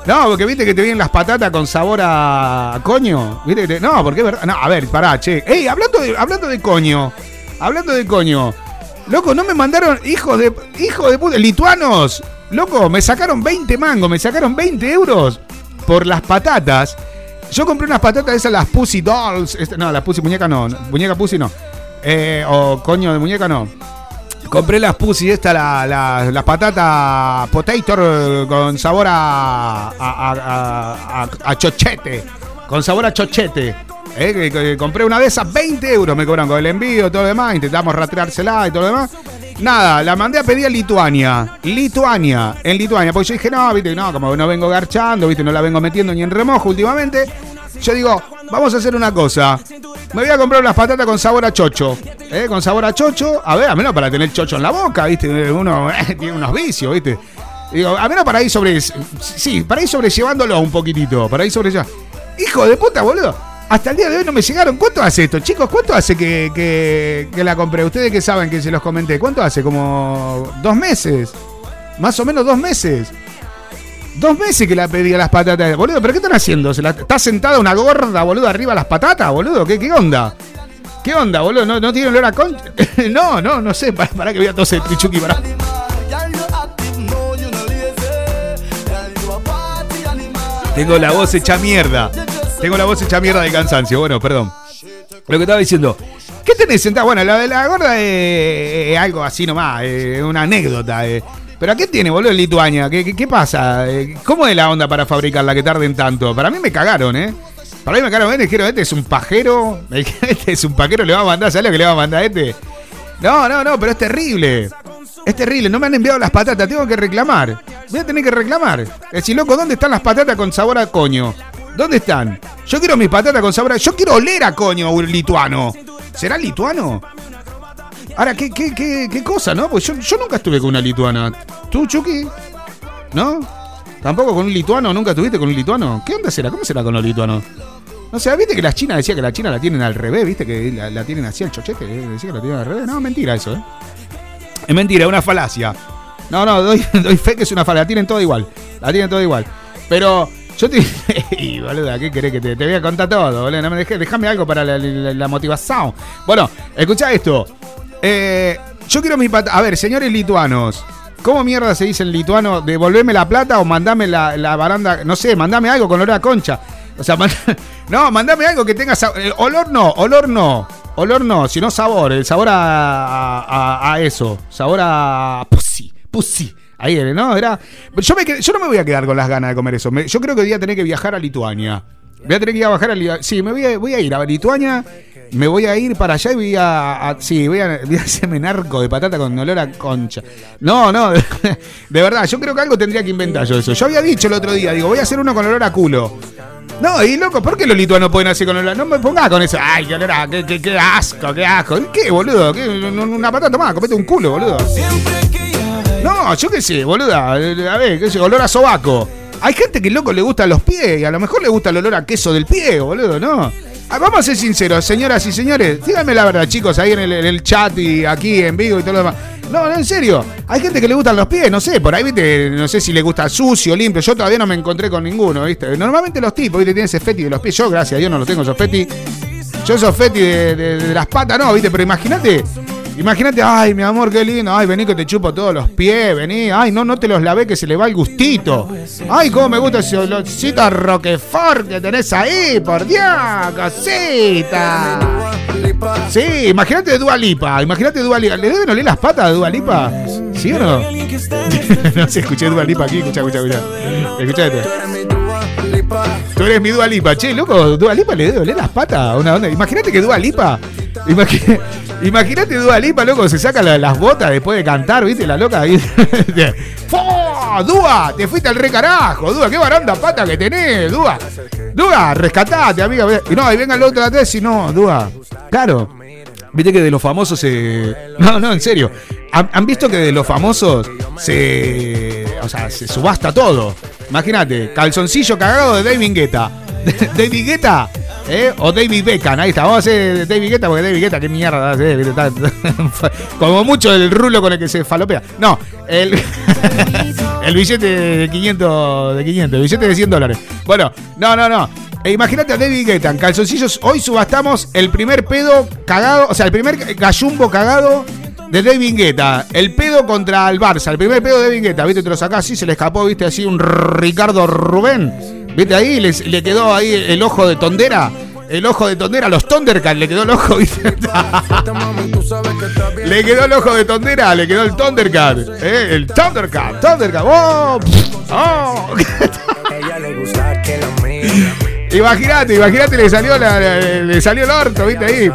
No, porque viste que te vienen las patatas con sabor a coño. ¿Viste te- No, porque es verdad. No, a ver, pará, che. Ey, hablando de, hablando de coño. Hablando de coño. Loco, no me mandaron hijos de. Hijos de puta. Lituanos. Loco, me sacaron 20 mangos, me sacaron 20 euros por las patatas. Yo compré unas patatas esas, las Pussy Dolls. este- no, las Pussy muñeca no. no, Muñeca Pussy no. Eh, o coño de muñeca no. Compré las Pussy, esta, la, la, las patatas potato con sabor a, a, chochete. Con sabor a chochete. Eh, que- compré una de esas, 20 euros me cobran con el envío todo lo demás. Intentamos rastreársela y todo lo demás. Nada, la mandé a pedir a Lituania. Lituania, en Lituania. Porque yo dije, no, viste, no, como no vengo garchando, viste, no la vengo metiendo ni en remojo últimamente. Yo digo, vamos a hacer una cosa. Me voy a comprar unas patatas con sabor a chocho. ¿eh? Con sabor a chocho. A ver, a menos para tener chocho en la boca, viste. Uno eh, *laughs* tiene unos vicios, viste. A menos para ir sobre. Sí, para ir sobrellevándolo un poquitito. Para ir sobrellevando. Hijo de puta, boludo. Hasta el día de hoy no me llegaron. ¿Cuánto hace esto, chicos? ¿Cuánto hace que, que- que la compré? Ustedes que saben que se los comenté. ¿Cuánto hace? Como dos meses. Más o menos dos meses. Dos meses que la pedí a las patatas. Boludo, ¿pero qué están haciendo? ¿Se la- ¿Está sentada una gorda, boludo, arriba las patatas, boludo? ¿Qué, qué onda? ¿Qué onda, boludo? ¿No, no tiene olor a concha? *laughs* no, no, no sé. Para, que voy a toser, Pichuki, para. Tengo la voz hecha mierda. Tengo la voz hecha mierda de cansancio. Bueno, perdón. Lo que estaba diciendo. ¿Qué tenés sentado? Bueno, la de la gorda es, algo así nomás, es una anécdota. Eh. Pero ¿a qué tiene, boludo, en Lituania? ¿Qué, pasa? Eh, ¿Cómo es la onda para fabricarla que tarden tanto? Para mí me cagaron, ¿eh? Para mí me cagaron, ¿eh? Dijeron, este es un pajero. *laughs* Este es un pajero, le va a mandar, ¿sabes lo que le va a mandar a este? No, no, no, pero es terrible. Es terrible, no me han enviado las patatas, tengo que reclamar. Voy a tener que reclamar. Decir, loco, ¿dónde están las patatas con sabor a coño? ¿Dónde están? Yo quiero mis patatas con sabor a... Yo quiero oler a coño un lituano. ¿Será lituano? Ahora, ¿qué, qué, qué, qué cosa, no? Pues yo, yo nunca estuve con una lituana. ¿Tú, Chucky? ¿No? ¿Tampoco con un lituano? ¿Nunca estuviste con un lituano? ¿Qué onda será? ¿Cómo será con los lituanos? No sé, ¿viste que las chinas decía que la china la tienen al revés? ¿Viste que la, tienen así al chochete? Decía que la tienen al revés. No, mentira eso, ¿eh? Es mentira, es una falacia. No, no, doy, *laughs* doy fe que es una falacia. La tienen toda igual. La tienen toda igual. Pero yo te. *laughs* y boluda, ¿qué querés que te, te voy a contar todo, boludo? No me dejé, déjame algo para la, la- motivación. Bueno, escuchá esto. Eh, yo quiero mi pata. A ver, señores lituanos. ¿Cómo mierda se dice en lituano? ¿Devolverme la plata o mandame la, la baranda? No sé, mandame algo con olor a concha. O sea, *laughs* no, mandame algo que tenga sabor. Eh, olor no, olor no. Olor no, sino sabor. El sabor a, a, a eso. Sabor a pussy. Pussy. Ahí era, ¿no? Era. Yo, me yo no me voy a quedar con las ganas de comer eso. Yo creo que voy a tener que viajar a Lituania. Voy a tener que ir a bajar a Lituania. Sí, me voy voy a ir a Lituania. Me voy a ir para allá y voy a. sí, voy a, voy a hacerme narco de patata con olor a concha. No, no, *laughs* de, verdad, yo creo que algo tendría que inventar yo eso. Yo había dicho el otro día, digo, voy a hacer uno con olor a culo. No, y loco, ¿por qué los lituanos pueden hacer con olor a.? No me pongas con eso. Ay, qué olor a. Qué, qué- qué asco, qué asco. ¿Qué, boludo? Una patata más, comete un culo, boludo. No, yo qué sé, boluda. A ver, qué sé, olor a sobaco. Hay gente que loco le gustan los pies y a lo mejor le gusta el olor a queso del pie, boludo, ¿no? Ah, vamos a ser sinceros, señoras y señores. Díganme la verdad, chicos, ahí en el, chat y aquí en vivo y todo lo demás. No, no, en serio. Hay gente que le gustan los pies, no sé, por ahí, viste, no sé si le gusta sucio, limpio. Yo todavía no me encontré con ninguno, viste. Normalmente los tipos, viste, tienen ese feti de los pies. Yo, gracias a Dios, no lo tengo esos. Yo esos de las patas, no, viste, pero imagínate. Imagínate, ay, mi amor, qué lindo. Ay, vení que te chupo todos los pies, vení. Ay, no, no te los lavé que se le va el gustito. Ay, cómo me gusta ese olorcito Roquefort que tenés ahí, por Dios, cosita. Sí, imagínate Dua Lipa, imagínate Dua Lipa. ¿Le deben oler las patas a Dua Lipa? ¿Sí o no? *laughs* no sé, escuché Dua Lipa aquí, escucha, escucha, escucha. Escucha esto. Tú eres mi Dua Lipa. Che, loco, Dua Lipa le debe oler las patas a una onda. Imagínate que Dua Lipa. Imagínate Dua Lipa, loco, se saca la- las botas después de cantar, ¿viste? La loca ahí. *laughs* ¡Fua! ¡Dua! Te fuiste al re carajo, Dua, qué baranda pata que tenés, Dua. Dua, rescatate, amiga. Y no, y venga el otro atrás y no, Dua. Claro. Viste que de los famosos se. No, no, en serio. ¿Han, han visto que de los famosos se. O sea, se subasta todo? Imagínate, calzoncillo cagado de David Guetta. *laughs* David Guetta, ¿eh? O David Beckham, ahí está. Vamos a hacer David Guetta porque David Guetta, qué mierda *laughs* Como mucho el rulo con el que se falopea. No, el. *laughs* el billete de 500, de 500, el billete de 100 dólares. Bueno, no, no, no. E imagínate a David Guetta en calzoncillos. Hoy subastamos el primer pedo cagado, o sea, el primer gallumbo cagado de David Guetta. El pedo contra el Barça, el primer pedo de David Guetta. ¿Viste? Te lo sacás así, se le escapó, ¿viste? Así un Ricardo Rubén. ¿Viste ahí? Le, le quedó ahí el ojo de tondera. El ojo de tondera, los Thundercats, le quedó el ojo, *laughs* ¿viste? le quedó el ojo de tondera, le quedó el Thundercat. ¿eh? El Thundercat, Thundercat. ¡Oh! ¡Oh! *laughs* Imagínate, imagínate, le salió, la- le salió el orto, ¿viste ahí?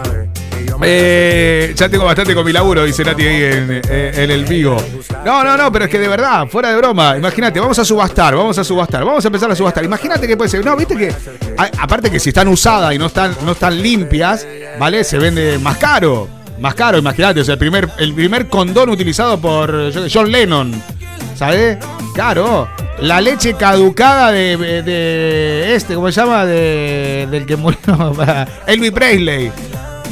Eh, ya tengo bastante con mi laburo, dice Nati ahí en, eh, en el vivo. No, no, no, pero es que de verdad, fuera de broma, imagínate, vamos a subastar, vamos a subastar, vamos a empezar a subastar. Imagínate que puede ser, no, viste que, aparte que si están usadas y no están, no están limpias, ¿vale? Se vende más caro, más caro, imagínate, o sea, el primer, el primer condón utilizado por John Lennon, ¿sabes? Claro, la leche caducada de este, ¿cómo se llama? De, del que murió, *laughs* Elvis Presley.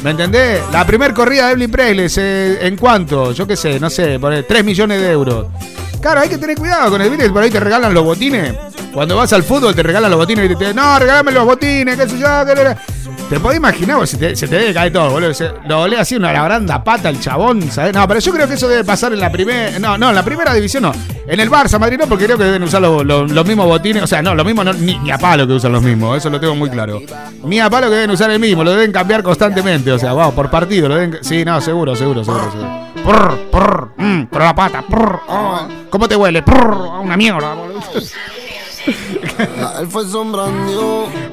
¿Me entendés? La primer corrida de Elvis Presley, se- ¿en cuánto? Yo qué sé, no sé, por ahí, 3 millones de euros. Claro, hay que tener cuidado con el ¿viste? por ahí te regalan los botines. Cuando vas al fútbol te regalan los botines y te dicen, no, regálame los botines, qué sé yo, qué Te podés imaginar, vos, se te, se te debe caer todo, boludo. Lo olé así una labranda pata el chabón, ¿sabes? No, pero yo creo que eso debe pasar en la primera. No, no, en la primera división no. En el Barça, Madrid no, porque creo que deben usar los, los- los mismos botines. O sea, no, lo mismo no, ni, ni a palo que usan los mismos, eso lo tengo muy claro. Ni a palo que deben usar el mismo, lo deben cambiar constantemente. O sea, vamos, por partido, lo deben. Sí, no, seguro, seguro, seguro, seguro. Prr, prr, mm, con la pata, prr, oh, ¿cómo te huele? Prr, una mierda, boludo.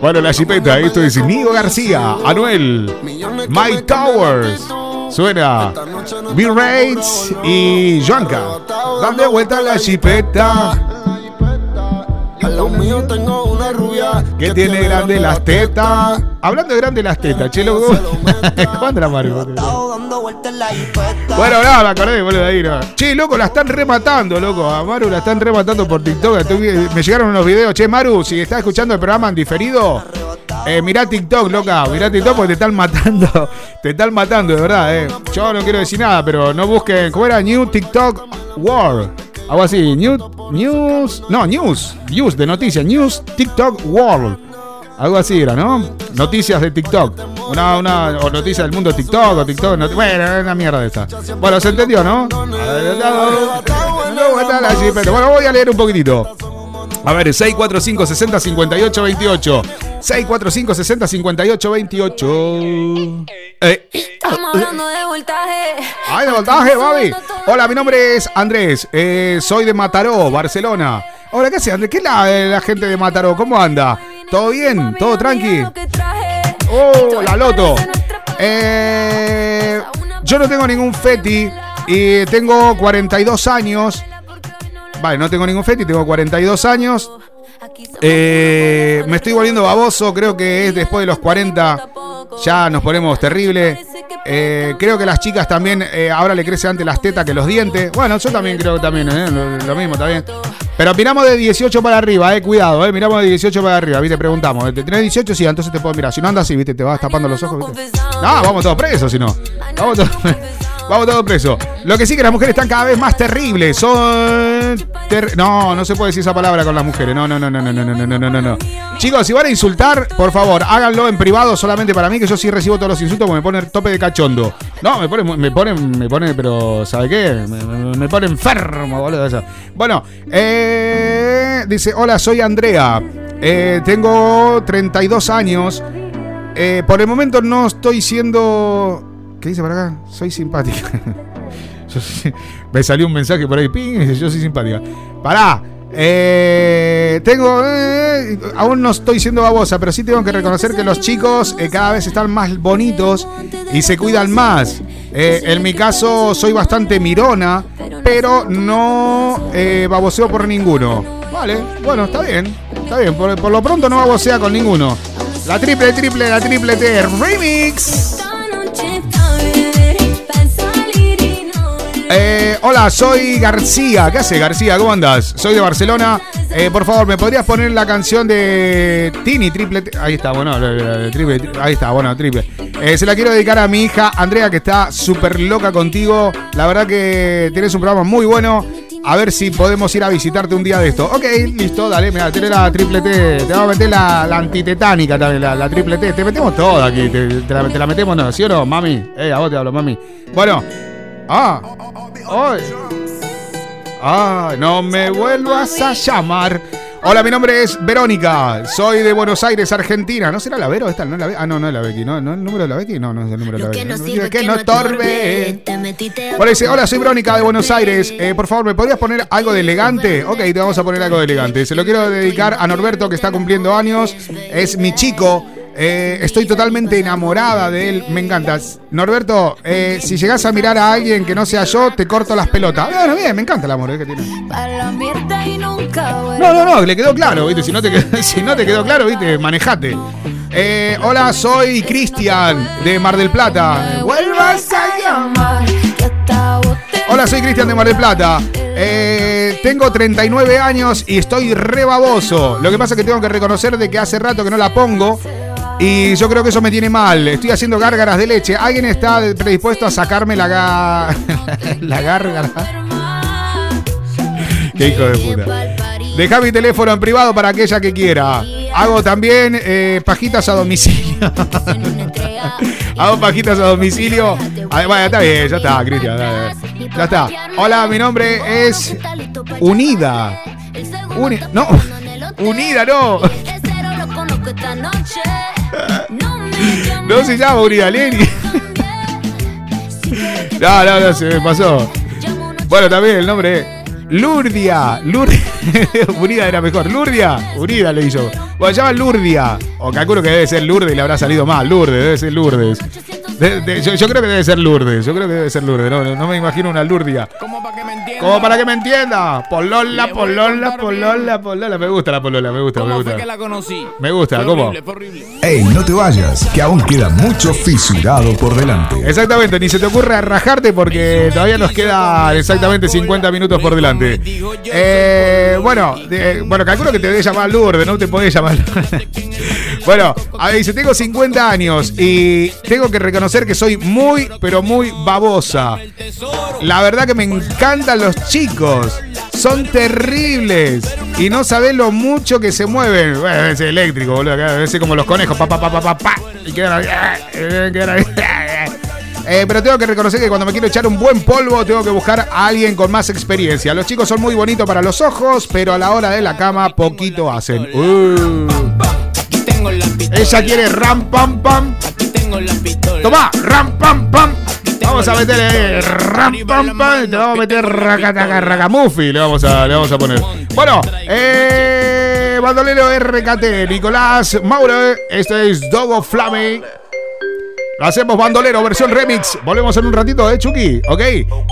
Bueno, la chipeta, esto es Nigo García, Anuel, Mike Towers, suena Bill Rates y Joanca. Dale vuelta la chipeta. Al lado mío tengo una rubia Que tiene grandes las tetas. Hablando de grandes las tetas, che, loco. ¿Cómo anda *laughs* Maru? dando vueltas en la jipeta. Bueno, nada, me acordé, boludo, ahí, no. Che, loco, la están rematando, loco. A Maru la están rematando por TikTok. Estoy- me llegaron unos videos. Che, Maru, si estás escuchando el programa en diferido, eh, mirá TikTok, loca. Mirá TikTok porque te están matando. *laughs* Te están matando, de verdad, eh. Yo no quiero decir nada, pero no busquen. ¿Cómo era? New TikTok World. Algo así. New, news. No, news. News de noticias. News TikTok World. Algo así era, ¿no? Noticias de TikTok. Una, una, o noticias del mundo de TikTok, o TikTok. bueno, era una mierda esta. Bueno, se entendió, ¿no? Bueno, voy a leer un poquitito. A ver, 645 60 58 28. 645 60 58 28. Eh, Estamos hablando de voltaje. ¡Ay, de voltaje, Babi! Hola, mi nombre es Andrés. eh, soy de Mataró, Barcelona. Hola, ¿qué hace, Andrés? ¿Qué es la, eh, la gente de Mataró? ¿Cómo anda? ¿Todo bien? ¿Todo tranqui? ¡Oh, la loto! Eh, yo no tengo ningún feti y tengo 42 años. Vale, no tengo ningún feti, tengo 42 años. Eh, me estoy volviendo baboso, creo que es después de los 40 ya nos ponemos terrible. Eh, creo que las chicas también eh, ahora le crece antes las tetas que los dientes. Bueno, yo también creo que también, eh, lo, lo mismo, bien. Pero miramos de 18 para arriba, eh, cuidado, eh, miramos de 18 para arriba, ¿viste? Preguntamos, ¿te tenés 18? Sí, entonces te puedo mirar. Si no andas así, ¿viste? Te vas tapando los ojos, ¿viste? No, vamos todos presos, si no. Vamos todos, vamos todos presos. Lo que sí que las mujeres están cada vez más terribles. Son. no, no se puede decir esa palabra con las mujeres. No, no, no, no, no, no, no, no, no, no. Chicos, si van a insultar, por favor, háganlo en privado solamente para mí, que yo sí recibo todos los insultos porque me pone tope de cachondo. No, me pone, me pone, me pone, pero ¿sabe qué? Me, pone enfermo, boludo. Bueno, eh, dice, hola, soy Andrea. Eh, tengo 32 años. Eh, por el momento no estoy siendo. ¿Qué dice por acá? Soy simpática. *laughs* Me salió un mensaje por ahí, ping, yo soy simpática. Pará. Eh, tengo. eh, aún no estoy siendo babosa, pero sí tengo que reconocer que los chicos eh, cada vez están más bonitos y se cuidan más. Eh, en mi caso, soy bastante mirona, pero no eh, baboseo por ninguno. Vale, bueno, está bien. Está bien, por, por lo pronto no babosea con ninguno. La triple, triple, la triple T. Remix. Eh, hola, soy García. ¿Qué hace García? ¿Cómo andas? Soy de Barcelona. Eh, por favor, ¿me podrías poner la canción de Tini, triple? Ahí está, bueno, triple, tri- ahí está, bueno, triple. Eh, se la quiero dedicar a mi hija Andrea, que está súper loca contigo. La verdad que tienes un programa muy bueno. A ver si podemos ir a visitarte un día de esto. Ok, listo, dale, mira, tenés la triple T. Te vamos a meter la, la antitetánica también, la, la triple T. Te metemos toda aquí. Te, te la, te la metemos, ¿no? ¿Sí o no, mami? Eh, a vos te hablo, mami. Bueno. Ah. Ay. Ah, no me vuelvas a llamar. Hola, mi nombre es Verónica. Soy de Buenos Aires, Argentina. ¿No será la Vero esta? ¿No es la? Ah, no, no es la Becky. ¿No, ¿No es el número de la Becky? No, no es el número de la Becky. Que no que que no estorbe. Bueno, dice, hola, soy Verónica de Buenos Aires. Eh, por favor, ¿me podrías poner algo de elegante? Ok, te vamos a poner algo de elegante. Se lo quiero dedicar a Norberto, que está cumpliendo años. Es mi chico. Eh, estoy totalmente enamorada de él. Me encantas. Norberto, eh, si llegas a mirar a alguien que no sea yo, te corto las pelotas. Bueno, bien, me encanta el amor eh, que tiene. No, no, no, le quedó claro, ¿viste? Si no te, quedó- *laughs* si no te quedó claro, ¿viste? Manejate. Eh, hola, soy Cristian de Mar del Plata. Vuelvas a llamar. Hola, soy Cristian de Mar del Plata. Eh, tengo 39 años y estoy re baboso. Lo que pasa es que tengo que reconocer de que hace rato que no la pongo. Y yo creo que eso me tiene mal. Estoy haciendo gárgaras de leche. ¿Alguien está predispuesto a sacarme la, *laughs* la gárgara? *laughs* Qué hijo de puta. Deja mi teléfono en privado para aquella que quiera. Hago también eh, pajitas a domicilio. *laughs* Hago pajitas a domicilio. Ah, bueno, está bien, ya está, Cristian. Ya está. Hola, mi nombre es Unida. Uni- no, Unida, no. No se llama Lenny. No, no, no, se me pasó. Bueno, también el nombre es Lurdia. Lurdia. *laughs* Unida era mejor. Lurdia. Unida le hizo. Bueno, se llama Lurdia. O calculo que debe ser Lourdes y le habrá salido mal. Lourdes, debe ser Lourdes. De- de- yo, yo creo que debe ser Lourdes. Yo creo que debe ser Lourdes. No, me imagino una Lourdia. Como para que me entiendan. Como para que me entienda. Polola, polola, polola, polola. Me gusta la polola, me gusta, me ¿Cómo gusta. fue que la conocí? Me gusta, Fue ¿cómo? horrible, fue horrible. Ey, no te vayas, que aún queda mucho fisurado por delante. Exactamente, ni se te ocurre rajarte porque todavía nos quedan exactamente 50 minutos por delante. Eh, bueno, bueno, calculo que te debe llamar Lourdes, no te podés llamar. *laughs* bueno, a ver, dice, tengo 50 años y tengo que reconocer que soy muy, pero muy babosa. La verdad que me encantan los chicos. Son terribles. Y no sabés lo mucho que se mueven. Bueno, es eléctrico, boludo. Debe ser como los conejos. Pa, pa, pa, pa, pa, y quedan ahí, eh, ahí. *laughs* Eh, pero tengo que reconocer que cuando me quiero echar un buen polvo, tengo que buscar a alguien con más experiencia. Los chicos son muy bonitos para los ojos, pero a la hora de la cama, poquito hacen. Uh. Ella quiere ram, pam, pam. Aquí tengo la pistola. Toma, ram, pam, pam. Vamos a meterle ram, pam, pam. y Te vamos a meter racataca, racamufi. Le vamos a, le vamos a poner. Bueno, eh, bandolero RKT, Nicolás Mauro. Este es Dogo Flame. Lo hacemos bandolero, versión remix. Volvemos en un ratito, ¿eh, Chucky? ¿Ok?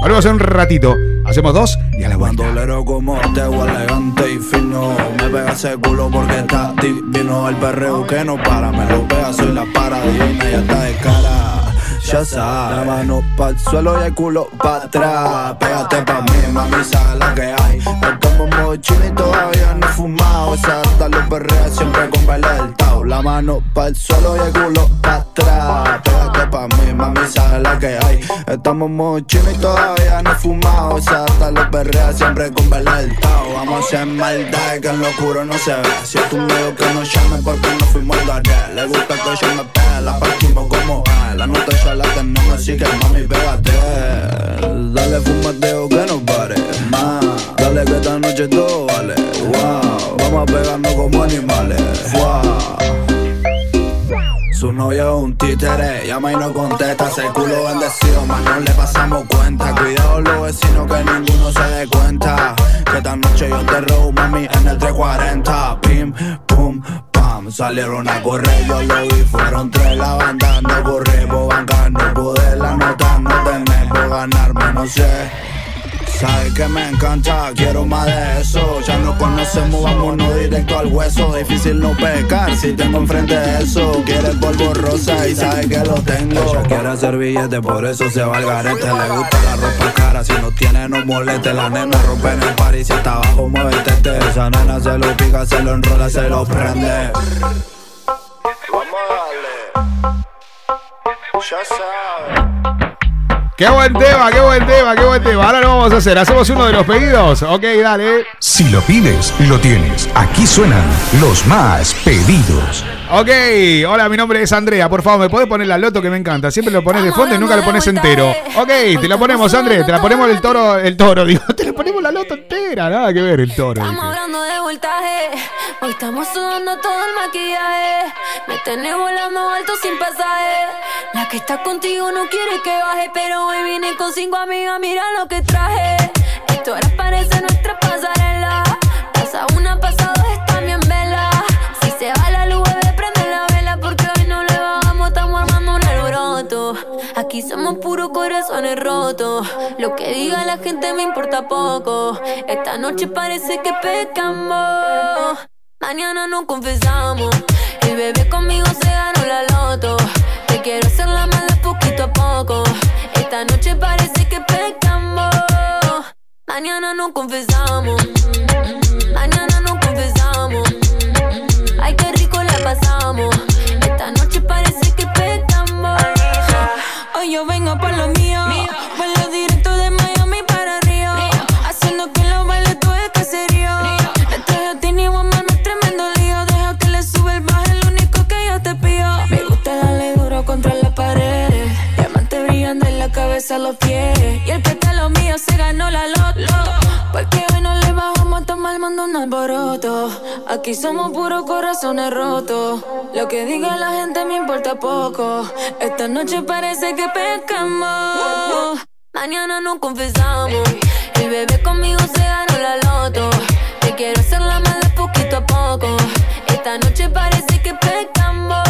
Volvemos en un ratito. Hacemos dos y a la vuelta. Bandolero como Teo, elegante y fino. Me pega ese culo porque está divino. El perreo que no para, me lo pega, soy la paradina, ya está de cara. Ya sabes, la mano pa'l suelo y el culo pa' atrás. Pégate pa' mí, mami, sabes la que hay. Estamos mochila y todavía no he fumado. Esa hasta los perreas siempre con baile del tao. La mano pa'l suelo y el culo pa' atrás. Pégate pa' mí, mami, sabes la que hay. Estamos mochila y todavía no he fumado. Esa hasta los perreas siempre con baile del tao. Vamos a hacer maldad que en lo oscuro no se ve. Si es tu miedo que no llame porque no fuimos al. Le gusta que yo me pegue, la partimos como él. La nota ya la tenemos, así que mami, pégate. Dale fumateo que no pare. Dale que esta noche todo vale. Vamos a pegarnos como animales. Su novio es un títere, llama y no contesta, ese culo bendecido, más no le pasamos cuenta. Cuidado los vecinos que ninguno se dé cuenta. Que esta noche yo te robo, mami, en el 340. Pim, pum, salieron a correr, yo lo vi, fueron tres la banda, no corre, bancar, no poder la nota, no tener por ganarme, no sé. Sabes que me encanta, quiero más de eso. Ya nos conocemos, vámonos directo al hueso. Difícil no pecar si tengo enfrente eso. Quiere polvo rosa y sabe que lo tengo. Ella quiere hacer billete, por eso se va al garete. Le gusta la ropa cara, si no tiene no moleste. La nena rompe en el party, si está abajo mueve el tete. Esa nena se lo pica, se lo enrola, se lo prende. Vamos a darle. Ya sabes. Qué buen tema, qué buen tema, qué buen tema. Ahora lo vamos a hacer. Hacemos uno de los pedidos. Ok, dale. Si lo pides, lo tienes. Aquí suenan los más pedidos. Ok, hola, mi nombre es Andrea. Por favor, ¿me podés poner la loto que me encanta? Siempre lo pones de fondo y nunca lo pones entero. Ok, *laughs* te la ponemos, Andrea. Te la ponemos el toro, el toro, digo. *laughs* Te la ponemos la loto entera. Nada que ver, el toro. Estamos hablando de voltaje. Hoy estamos sudando todo el maquillaje. Me tenés volando alto sin pasaje. La que está contigo no quiere que baje. Pero hoy vine con cinco amigas. Mira lo que traje. Esto ahora parece nuestra pasarela. Aquí somos puros corazones rotos. Lo que diga la gente me importa poco. Esta noche parece que pecamos. Mañana no confesamos. El bebé conmigo se ganó la loto. Te quiero hacer la mala poquito a poco. Esta noche parece que pecamos. Mañana no confesamos. Mañana no confesamos. Ay, qué rico la pasamos. Esta noche parece. Hoy yo vengo por lo mío. Vuelo directo de Miami para Río. Haciendo que los bailes todo es caserío. Le traje a Tini Woman, es tremendo lío. Deja que le sube el bajo, el único que yo te pido. Me gusta darle duro contra la pared. Diamante brillando en la cabeza los pies. Y el que está lo mío se ganó la loto. Porque hoy no le bajamos a tomar mando un alboroto. Aquí somos puros corazones rotos. Lo que diga la gente me importa poco. Esta noche parece que pescamos. Mañana no confesamos. El bebé conmigo se ganó la loto. Te quiero hacer la mala poquito a poco. Esta noche parece que pecamos.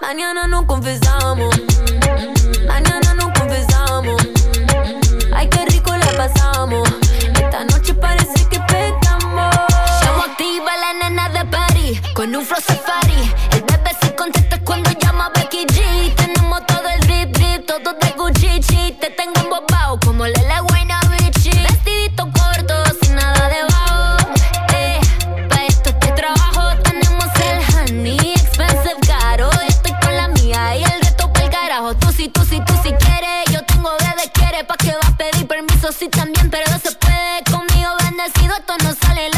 Mañana nos confesamos. Mañana nos confesamos. Ay, qué rico la pasamos. Esta noche parece con un flow safari. El bebé se contesta cuando llama Becky G. Tenemos todo el drip drip, todo de Gucci. chi. Te tengo embobado como Lele Wayne Richie. Vestidito corto, sin nada debajo. Eh, pa' esto te trabajo. Tenemos el honey, expensive caro. Estoy con la mía y el resto pa'l carajo. Tú sí, tú sí, tú sí quieres. Yo tengo bebé quiere. ¿Pa' que vas a pedir permiso? Sí, también, pero se puede. Conmigo bendecido, esto no sale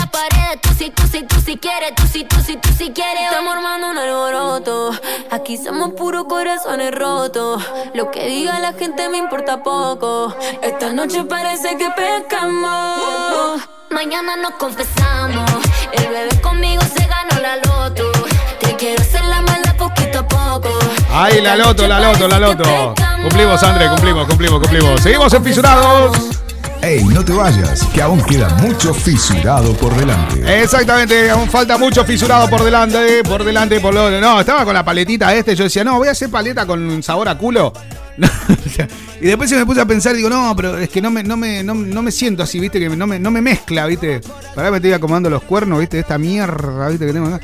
sí quieres. Tú sí, tú sí, tú sí quieres. Estamos armando un alboroto. Aquí somos puros corazones rotos. Lo que diga la gente me importa poco. Esta noche parece que pescamos. Mañana nos confesamos. El bebé conmigo se ganó la loto. Te quiero hacer la mala poquito a poco. Ahí la loto, la loto, la loto. Cumplimos, André, cumplimos, cumplimos, cumplimos. Seguimos en. Ey, no te vayas, que aún queda mucho fisurado por delante. Exactamente, aún falta mucho fisurado por delante, por delante, por lo. No, estaba con la paletita este, yo decía, no, voy a hacer paleta con sabor a culo. *laughs* y después se me puse a pensar, digo, no, pero es que no me, no me, no, me siento así, viste, que no me, no me mezcla, viste. Para me estoy acomodando los cuernos, viste, esta mierda, viste, que tengo acá.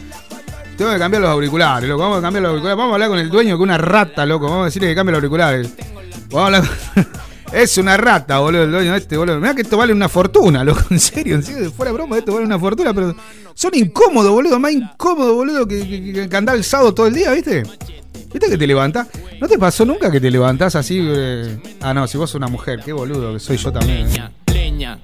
Tengo que cambiar los auriculares, loco. Vamos a cambiar los auriculares. Vamos a hablar con el dueño, que una rata, loco. Vamos a decirle que cambie los auriculares. Vamos a hablar con- *laughs* Es una rata, boludo, el dueño este, boludo. Mirá que esto vale una fortuna, loco. *laughs* En serio, en serio, fuera de broma, esto vale una fortuna, pero son incómodos, boludo. Más incómodos, boludo, que, que, que- andar el sábado todo el día, ¿viste? ¿Viste que te levantás? ¿No te pasó nunca que te levantás así? eh? Ah, no, si vos sos una mujer, qué boludo que soy yo también. eh.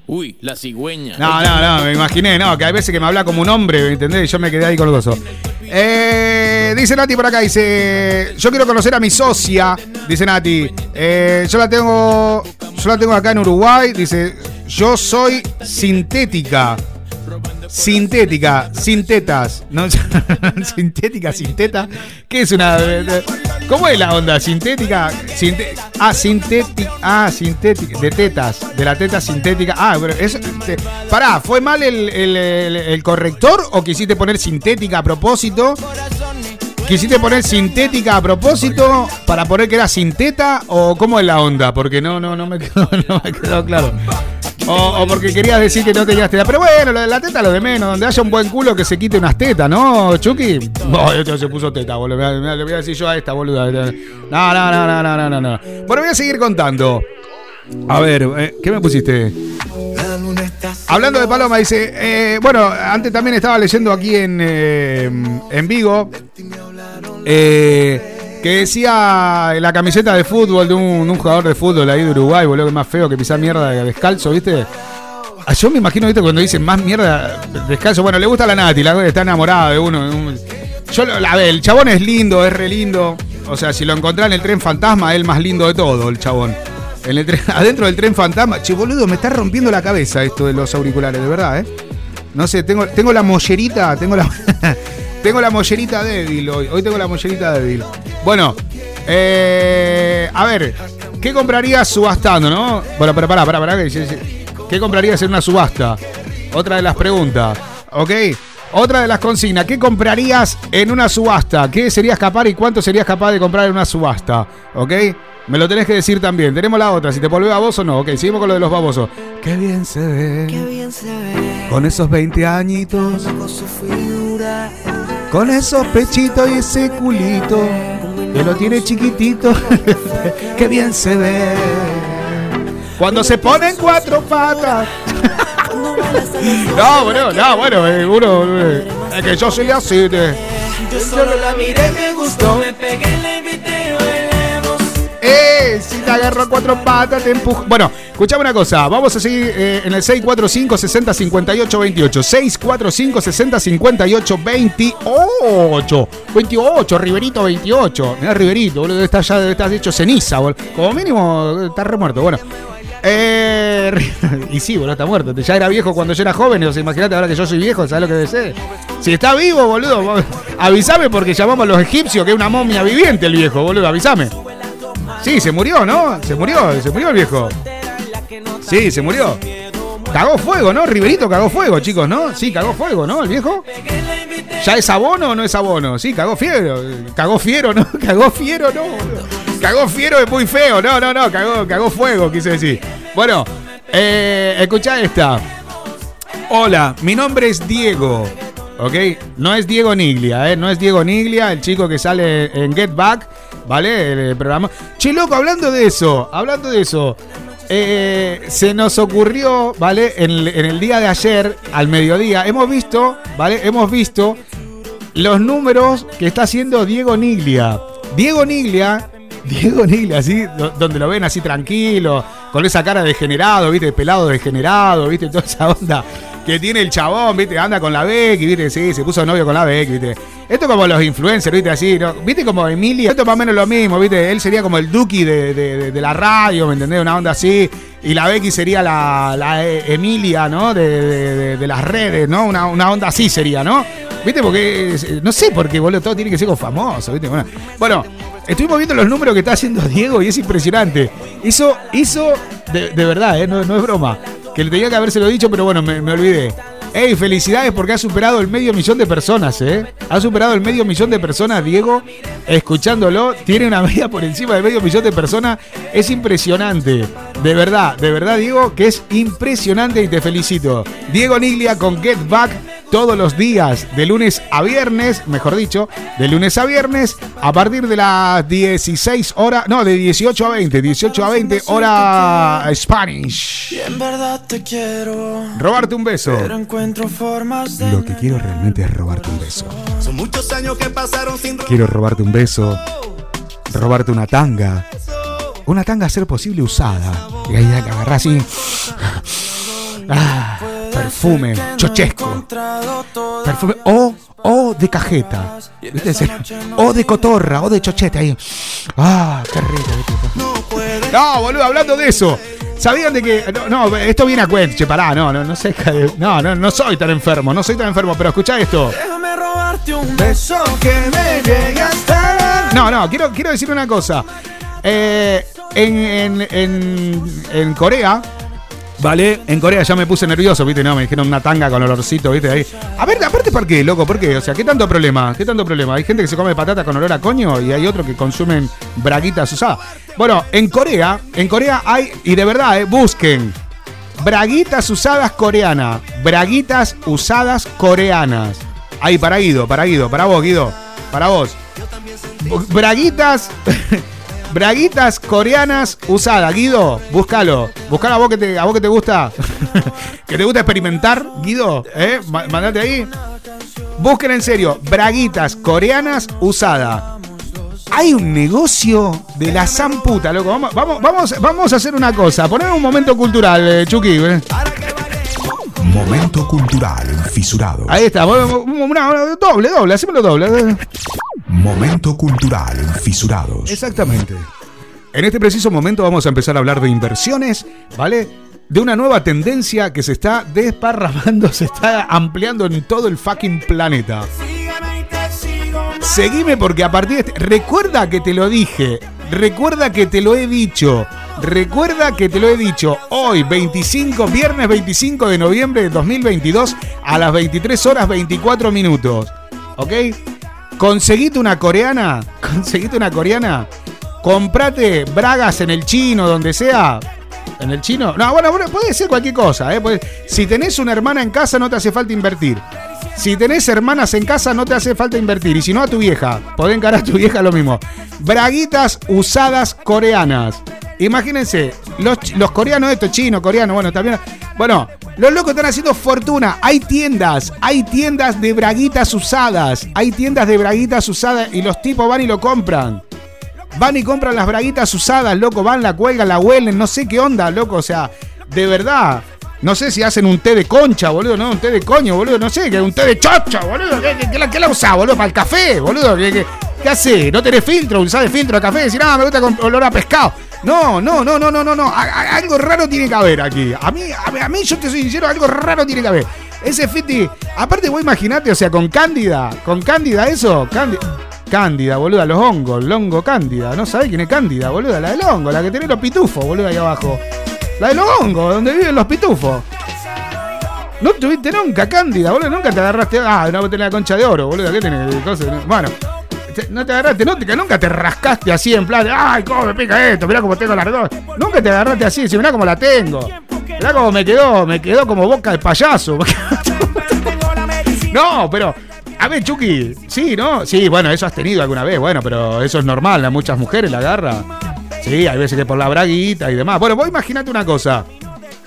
Uy, la cigüeña. No, no, no, me imaginé, no, que hay veces que me habla como un hombre, ¿me entendés? Yo me quedé ahí con el gozo. Eh, dice Nati por acá, dice, yo quiero conocer a mi socia, dice Nati. Eh, yo la tengo, yo la tengo acá en Uruguay, dice, yo soy sintética. Sintética, sin tetas. ¿no? *laughs* sintética, sin teta. ¿Qué es una.? ¿Cómo es la onda? ¿Sintética? Ah, sintética. Ah, sintética. De tetas. De la teta sintética. Ah, pero te- pará, ¿fue mal el- el corrector o quisiste poner sintética a propósito? ¿Quisiste poner sintética a propósito para poner que era sinteta o cómo es la onda? Porque no, no, no me quedó, *laughs* no me quedó claro. O, porque querías decir que no tenías teta. Pero bueno, la teta lo de menos. Donde haya un buen culo que se quite unas tetas, ¿no, Chucky? No, este se puso teta, boludo. Le voy a decir yo a esta, boluda. No, no, no, no, no, no, no. Bueno, voy a seguir contando. A ver, eh, ¿qué me pusiste? Hablando de Paloma, dice, eh, bueno, antes también estaba leyendo aquí en, eh, en Vigo, eh, que decía la camiseta de fútbol de un, jugador de fútbol ahí de Uruguay, boludo, que más feo que pisar mierda descalzo, ¿viste? Ah, Yo me imagino, ¿viste? Cuando dicen más mierda descalzo, bueno, le gusta la Nati, la está enamorada de uno. Yo, a ver, el chabón es lindo, es re lindo. O sea, si lo encontrás en el tren fantasma, es el más lindo de todo, el chabón. En el *laughs* adentro del tren fantasma. Che, boludo, me está rompiendo la cabeza esto de los auriculares, de verdad, ¿eh? No sé, tengo, tengo la mollerita, tengo la. *laughs* tengo la mollerita débil hoy. Hoy tengo la mollerita débil. Bueno, eh, a ver, ¿qué comprarías subastando, no? Bueno, pero pará, pará, pará. ¿Qué comprarías en una subasta? Otra de las preguntas, ¿ok? Otra de las consignas, ¿qué comprarías en una subasta? ¿Qué serías capaz y cuánto serías capaz de comprar en una subasta? ¿Ok? Me lo tenés que decir también. Tenemos la otra, si te volvés baboso o no. Ok, seguimos con lo de los babosos. Qué bien se ve. Qué bien se ve Con esos 20 añitos. con su figura. Con esos pechitos y ese culito. Que lo tiene chiquitito. *laughs* Qué bien se ve. Cuando se ponen cuatro patas. *laughs* No, bueno, no, bueno, eh, uno. eh, es que yo soy así de. Yo solo la miré, me gustó, me pegué, le invité. ¡Eh! Si te agarro cuatro patas, te empujo. Bueno, escuchame una cosa. Vamos a seguir eh, en el 645 60 58 28. 645 60 58 28. 28, Riverito 28. Mirá, Riverito, boludo. Está ya estar hecho ceniza, boludo. Como mínimo, está remuerto. Bueno. Eh, *laughs* y sí, boludo, está muerto. Ya era viejo cuando yo era joven. O sea, imagínate ahora que yo soy viejo, ¿sabes lo que desee? Si está vivo, boludo, avísame porque llamamos a los egipcios que es una momia viviente el viejo, boludo, avísame. Sí, se murió, ¿no? Se murió, se murió el viejo. Sí, se murió. Cagó fuego, ¿no? Riverito cagó fuego, chicos, ¿no? Sí, cagó fuego, ¿no? El viejo. ¿Ya es abono o no es abono? Sí, cagó fiero. Cagó fiero, ¿no? *laughs* Cagó fiero, no. Cagó fiero es muy feo. No, no, no. Cagó, cagó fuego, quise decir. Bueno, eh, escuchá esta. Hola, mi nombre es Diego. ¿Ok? No es Diego Niglia, ¿eh? No es Diego Niglia, el chico que sale en Get Back, ¿vale? El, el programa. Che, loco, hablando de eso, hablando de eso. eh, se nos ocurrió, ¿vale? En, el- en el día de ayer, al mediodía, hemos visto, ¿vale? Hemos visto los números que está haciendo Diego Niglia. Diego Niglia, *laughs* Diego Niglia, así, do- donde lo ven así tranquilo, con esa cara degenerado, ¿viste? Pelado degenerado, ¿viste? Toda esa onda que tiene el chabón, ¿viste? Anda con la Becky, ¿viste? Sí, se puso novio con la Becky, ¿viste? Esto como los influencers, ¿viste? Así, ¿no? ¿Viste? Como Emilia, esto es más o menos lo mismo, ¿viste? Él sería como el Duki de, de- la radio, ¿me entendés? Una onda así. Y la Becky sería la, la E- Emilia, ¿no? De, las redes, ¿no? Una, una onda así sería, ¿no? ¿Viste? Porque, eh, no sé por qué, boludo, todo tiene que ser con famoso, ¿viste? Bueno, bueno, estuvimos viendo los números que está haciendo *laughs* Diego y es impresionante. Hizo, hizo, de, de verdad, ¿eh? no, no es broma, que le tenía que habérselo dicho, pero bueno, me, me olvidé. Ey, felicidades porque ha superado el medio millón de personas, ¿eh? Ha superado el medio millón de personas, Diego, escuchándolo. Tiene una *laughs* media por encima del medio millón de personas. Es impresionante. De verdad, de verdad, Diego, que es impresionante y te felicito. Diego Niglia con Get Back todos los días, de lunes a viernes, mejor dicho, de lunes a viernes, a partir de las 16 horas, no, de 18 a 20, 18 a 20 hora Spanish. En verdad te quiero. Robarte un beso. Pero encuentro formas de. Lo que quiero realmente es robarte un beso. Son muchos años que pasaron sin Quiero robarte un beso, robarte una tanga. Una tanga a ser posible usada. Y ahí la que agarrás así. Ah, perfume, chochesco. Perfume. O, o de cajeta. O de cotorra, o de chochete ahí. Ah, qué rico. No, boludo, hablando de eso. ¿Sabían de que.? No, no, esto viene a cuento, che, pará, no, no, no sé. No, no, no soy tan enfermo, no soy tan enfermo, pero escuchá esto. Déjame robarte un beso que me llegue hasta. No, no, quiero, quiero decir una cosa. Eh, en, en, en, en Corea, ¿vale? En Corea ya me puse nervioso, ¿viste? No, me dijeron una tanga con olorcito, ¿viste? Ahí. A ver, aparte, ¿por qué, loco? ¿Por qué? O sea, ¿qué tanto problema? ¿Qué tanto problema? Hay gente que se come patata con olor a coño y hay otros que consumen braguitas usadas. Bueno, en Corea, en Corea hay, y de verdad, eh, busquen. Braguitas usadas coreanas. Braguitas usadas coreanas. Ahí, para Guido, para Guido, para vos, Guido. Para vos. Braguitas. *laughs* Braguitas coreanas usadas. Guido, búscalo. Buscalo a vos que te, a vos que te gusta. *laughs* que te gusta experimentar, Guido. ¿Eh? Ma- Mandate ahí. Busquen en serio. Braguitas coreanas usadas. Hay un negocio de la zamputa, loco. Vamos, vamos, vamos, vamos a hacer una cosa. Poner un momento cultural, eh, Chucky. eh. Momento cultural en Fisurados. Ahí está. Una, una- doble, doble. Hacémoslo doble. Momento cultural en Fisurados. Exactamente. En este preciso momento vamos a empezar a hablar de inversiones, ¿vale? De una nueva tendencia que se está desparramando, *laughs* se está ampliando en todo el fucking planeta. Seguime porque a partir de este... Recuerda que te lo dije. Recuerda que te lo he dicho. Recuerda que te lo he dicho. Hoy, 25, viernes 25 de noviembre de 2022, a las 23 horas 24 minutos. ¿Ok? Conseguite una coreana. *laughs* Conseguite una coreana. Comprate bragas en el chino, donde sea. ¿En el chino? No, bueno, bueno, puede ser cualquier cosa. ¿eh? Si tenés una hermana en casa, no te hace falta invertir. Si tenés hermanas en casa, no te hace falta invertir. Y si no, a tu vieja. Podés encarar a tu vieja lo mismo. Braguitas usadas coreanas. Imagínense, los, los coreanos, estos chinos, coreanos, bueno, también. Bueno, los locos están haciendo fortuna. Hay tiendas, hay tiendas de braguitas usadas. Hay tiendas de braguitas usadas y los tipos van y lo compran. Van y compran las braguitas usadas, loco, van, la cuelgan, la huelen, no sé qué onda, loco, o sea, de verdad. No sé si hacen un té de concha, boludo, no, un té de coño, boludo, no sé, que un té de chocha, boludo, ¿qué, la, qué la usás, boludo? Para el café, boludo, ¿qué, qué, qué hace? ¿No tenés filtro? ¿Usás de filtro de café? Decir, ah, me gusta con olor a pescado. No, no, no, no, no, no, no, algo raro tiene que haber aquí. A mí, a, a mí, yo te soy sincero, algo raro tiene que haber. Ese fiti, aparte vos imaginate, o sea, con Cándida, con Cándida eso, Cándida. Cándida, boluda, los hongos, longo Cándida. ¿No sabés quién es Cándida, boluda? La del hongo, la que tiene los pitufos, boluda, ahí abajo. La de los hongos, donde viven los pitufos. No tuviste nunca, Cándida, boludo. Nunca te agarraste. Ah, no tenés la concha de oro, boludo. ¿Qué tenés? Cosas? Bueno. No te agarraste, no te- nunca te rascaste así en plan, ay, cómo me pica esto, mirá cómo tengo la redonda. Nunca te agarraste así, si mirá cómo la tengo. Mirá cómo me quedó, me quedó como boca de payaso. *laughs* No, pero. A ver, Chucky, sí, ¿no? Sí, bueno, eso has tenido alguna vez, bueno, pero eso es normal, a muchas mujeres la agarra. Sí, hay veces que por la braguita y demás. Bueno, vos imaginate una cosa.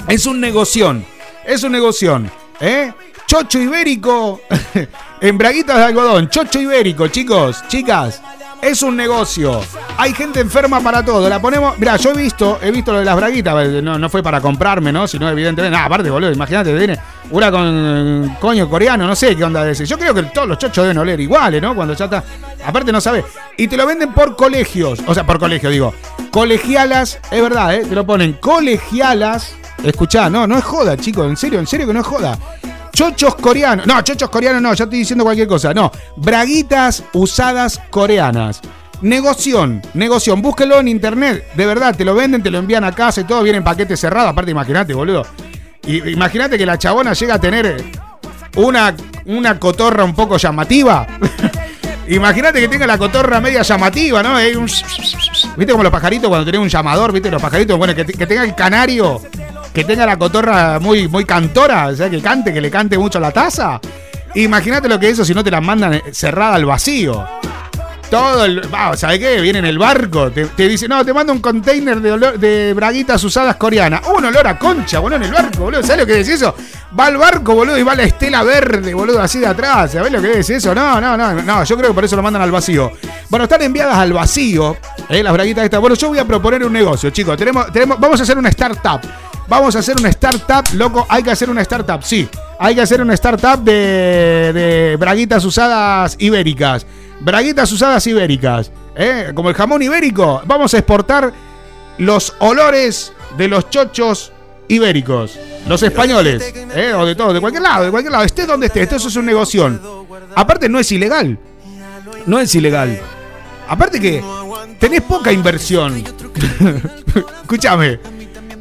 Es un negoción. Es un negoción. ¿Eh? Chocho ibérico *laughs* en braguitas de algodón. Chocho ibérico, chicos, chicas. Es un negocio. Hay gente enferma para todo. La ponemos. Mira, yo he visto, he visto lo de las braguitas. No, no fue para comprarme, ¿no? Sino evidentemente. Nada, aparte, boludo, imagínate, viene una con eh, coño coreano, no sé qué onda de. Yo creo que todos los chochos deben oler iguales, ¿no? Cuando ya está. Aparte no sabe. Y te lo venden por colegios. O sea, por colegio, digo. Colegialas, es verdad, ¿eh? Te lo ponen colegialas. Escuchá, no, no es joda, chicos. En serio, en serio que no es joda. Chochos coreanos. No, chochos coreanos no, yo estoy diciendo cualquier cosa. No, braguitas usadas coreanas. Negoción, negoción. Búsquelo en internet. De verdad, te lo venden, te lo envían a casa y todo viene en paquete cerrado. Aparte, imagínate, boludo. Imagínate que la chabona llega a tener una, una cotorra un poco llamativa. *laughs* imagínate que tenga la cotorra media llamativa, ¿no? ¿Viste como los pajaritos cuando tenés un llamador? ¿Viste los pajaritos? Bueno, que, que tenga el canario, que tenga la cotorra muy, muy cantora, o sea, que cante, que le cante mucho la taza. Imagínate lo que es eso si no te la mandan eh, cerrada al vacío. Todo el. va, ¿Sabes qué? Viene en el barco. Te, dice, no, te manda un container de, olor- de braguitas usadas coreanas. Uh, un olor a concha, boludo, en el barco, boludo. ¿Sabes lo que es eso? Va al barco, boludo, y va la estela verde, boludo, así de atrás. ¿Sabes lo que es eso? No, no, no, no. Yo creo que por eso lo mandan al vacío. Bueno, están enviadas al vacío, ¿eh? las braguitas estas. Bueno, yo voy a proponer un negocio, chicos. Tenemos, tenemos, vamos a hacer una startup. Vamos a hacer una startup, loco. Hay que hacer una startup, sí. Hay que hacer una startup de, de braguitas usadas ibéricas. Braguitas usadas ibéricas. ¿eh? Como el jamón ibérico. Vamos a exportar los olores de los chochos ibéricos. Los españoles. ¿eh? O de todo, de cualquier lado, de cualquier lado. Esté donde esté. Esto es un negocio. Aparte no es ilegal. No es ilegal. Aparte que tenés poca inversión. *laughs* Escúchame.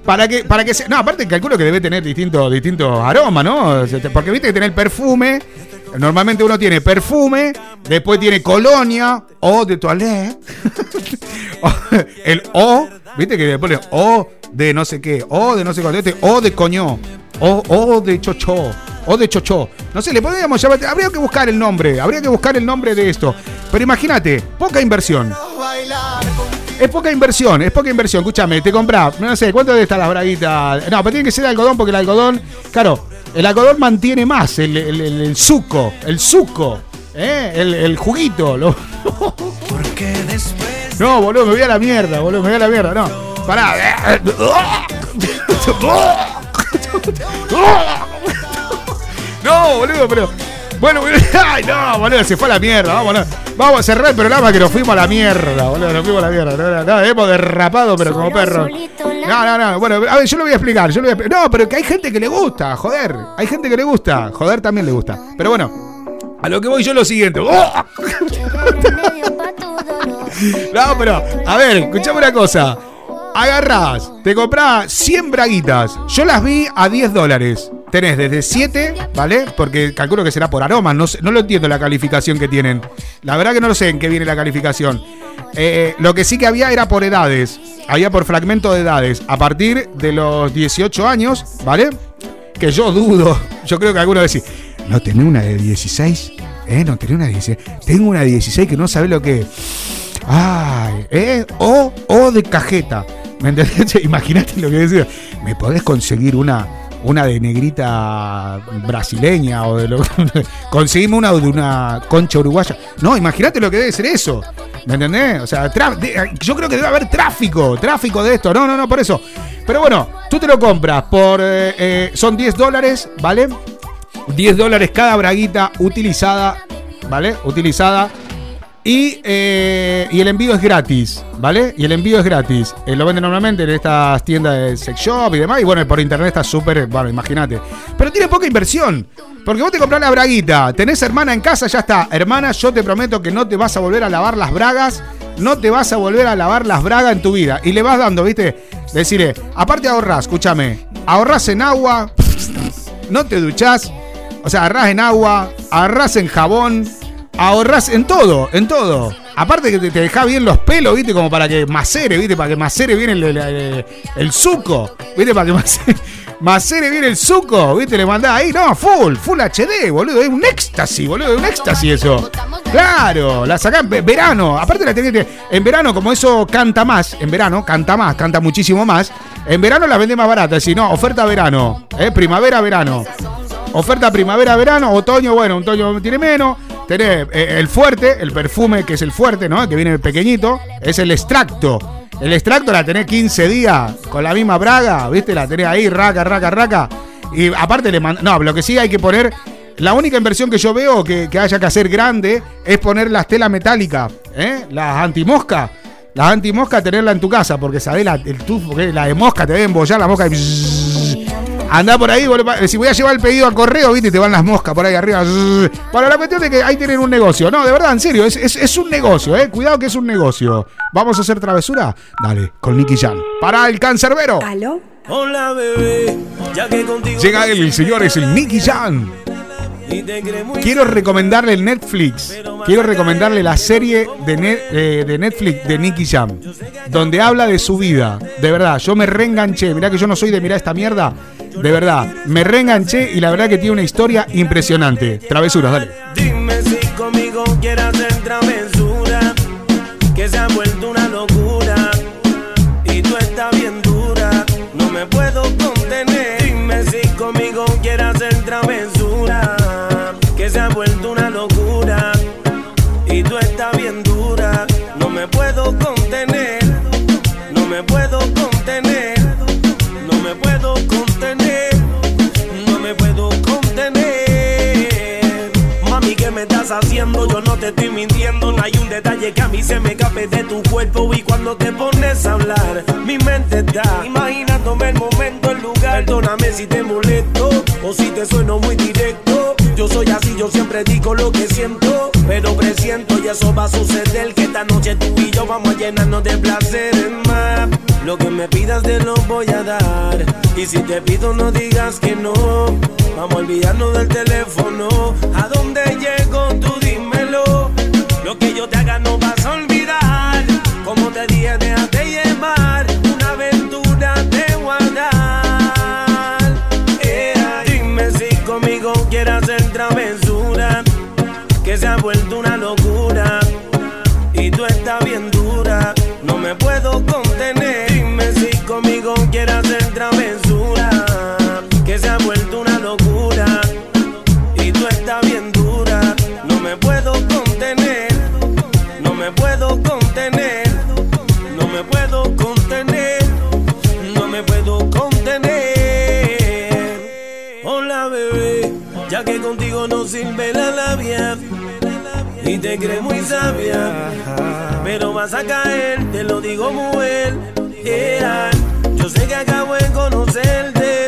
Para que, para que se- No, aparte calculo que debe tener distintos distintos aromas, ¿no? Porque viste que tiene el perfume. Normalmente uno tiene perfume, después tiene colonia o de toilette. *laughs* el O, viste que después le O de no sé qué, O de no sé cuánto, este, O de coño, O, o de chocho, O de chocho. No sé, le podríamos llamar, habría que buscar el nombre, habría que buscar el nombre de esto. Pero imagínate, poca inversión. Es poca inversión, es poca inversión. Escúchame, te compras, no sé, ¿cuánto de estas las braguitas? No, pero tiene que ser algodón porque el algodón, claro, el algodón mantiene más el, suco, el suco, ¿eh? el, el juguito. lo- No, boludo, me voy a la mierda, boludo, me voy a la mierda, no. Pará. *laughs* No, boludo, pero. Bueno, *laughs* ay, no, boludo, se fue a la mierda. Vamos, no. vamos a cerrar el programa que nos fuimos a la mierda, boludo, nos fuimos a la mierda. No, no, no, hemos derrapado, pero como perro. No, no, no. Bueno, a ver, yo lo voy a explicar. Yo lo voy a No, pero que hay gente que le gusta, joder. Hay gente que le gusta. Joder también le gusta. Pero bueno, a lo que voy yo es lo siguiente. ¡Oh! *laughs* No, pero, a ver, escuchame una cosa. Agarrás, te comprás 100 braguitas. Yo las vi a 10 dólares. Tenés desde 7, ¿vale? Porque calculo que será por aroma. No, no lo entiendo la calificación que tienen. La verdad que no lo sé en qué viene la calificación. Eh, lo que sí que había era por edades. Había por fragmento de edades. A partir de los 18 años, ¿vale? Que yo dudo. *laughs* Yo creo que alguno decir, ¿no tenés una de 16? ¿Eh? ¿No tenés una de 16? Tengo una de 16 que no sabe lo que es. Ay, ¿eh? O, o de cajeta. ¿Me entendés? *laughs* Imagínate lo que decía. ¿Me podés conseguir una, una de negrita brasileña o de lo *laughs* Conseguime una de una concha uruguaya. No, imagínate lo que debe ser eso. ¿Me entendés? O sea, yo creo que debe haber tráfico, tráfico de esto. No, no, no, por eso. Pero bueno, tú te lo compras por. eh, eh, son 10 dólares, ¿vale? 10 dólares cada braguita utilizada, ¿vale? Utilizada. Y, eh, y el envío es gratis, ¿vale? Y el envío es gratis. Eh, lo venden normalmente en estas tiendas de sex shop y demás. Y bueno, por internet está súper, bueno, imagínate. Pero tiene poca inversión. Porque vos te comprás la braguita, tenés hermana en casa, ya está. Hermana, yo te prometo que no te vas a volver a lavar las bragas. No te vas a volver a lavar las bragas en tu vida. Y le vas dando, ¿viste? Decirle, aparte ahorrás, escúchame, ahorrás en agua, no te duchás, o sea, ahorrás en agua, ahorrás en jabón, ahorrás en todo, en todo. Aparte que te, te dejás bien los pelos, ¿viste? Como para que macere, ¿viste? Para que macere bien el, el, el- el suco, ¿viste? Para que macere, *laughs* macere bien el suco, ¿viste? Le mandás ahí, no, full, full HD, boludo. Es un éxtasis, boludo, es un éxtasis eso. Claro, la sacás en ve- verano. Aparte la tenés. En verano, como eso canta más, en verano canta más, canta muchísimo más. En verano la vende más barata, si no, oferta verano, ¿eh? Primavera, verano. Oferta primavera, verano, otoño, bueno, otoño tiene menos. Tenés eh, el fuerte, el perfume que es el fuerte, ¿no? Que viene pequeñito, es el extracto. El extracto la tenés 15 días con la misma braga, ¿viste? La tenés ahí, raca, raca, raca. Y aparte le mand- No, lo que sí hay que poner. La única inversión que yo veo que, que haya que hacer grande es poner las telas metálicas, ¿eh? Las antimosca. Las antimosca tenerla en tu casa, porque sabés la, el tufo, la de mosca, te debe embollar la mosca y. Andá por ahí, boludo, pa- si voy a llevar el pedido al correo, viste, te van las moscas por ahí arriba. Bueno, la cuestión de que ahí tienen un negocio. No, de verdad, en serio, es, es- es un negocio, eh. Cuidado que es un negocio. ¿Vamos a hacer travesura? Dale, con Nicky Jan. Para el cancerbero. ¿Aló? Hola bebé, ya que contigo Llega él, el señor, es el Nicky Jan. Quiero recomendarle Netflix. Quiero recomendarle la serie eh, de Netflix de Nicky Jam. Donde habla de su vida. De verdad, yo me reenganché. Mirá que yo no soy de mirar esta mierda. De verdad, me reenganché y la verdad que tiene una historia impresionante. Travesuras, dale. Dime si conmigo quieres hacer travesura, que se ha vuelto haciendo? Yo no te estoy mintiendo. No hay un detalle que a mí se me escape de tu cuerpo. Y cuando te pones a hablar, mi mente está imaginándome el momento, el lugar. Perdóname si te molesto o si te sueno muy directo. Yo soy así, yo siempre digo lo que siento. Pero presiento y eso va a suceder. Que esta noche tú y yo vamos a llenarnos de placeres más. Lo que me pidas te lo voy a dar. Y si te pido, no digas que no. Vamos a olvidarnos del teléfono. ¿A dónde llego? Tú dímelo. Lo que yo te haga no vas a olvidar. No sirve la labia y te crees muy sabia, pero vas a caer, te lo digo mujer. Yeah. Yo sé que acabo de conocerte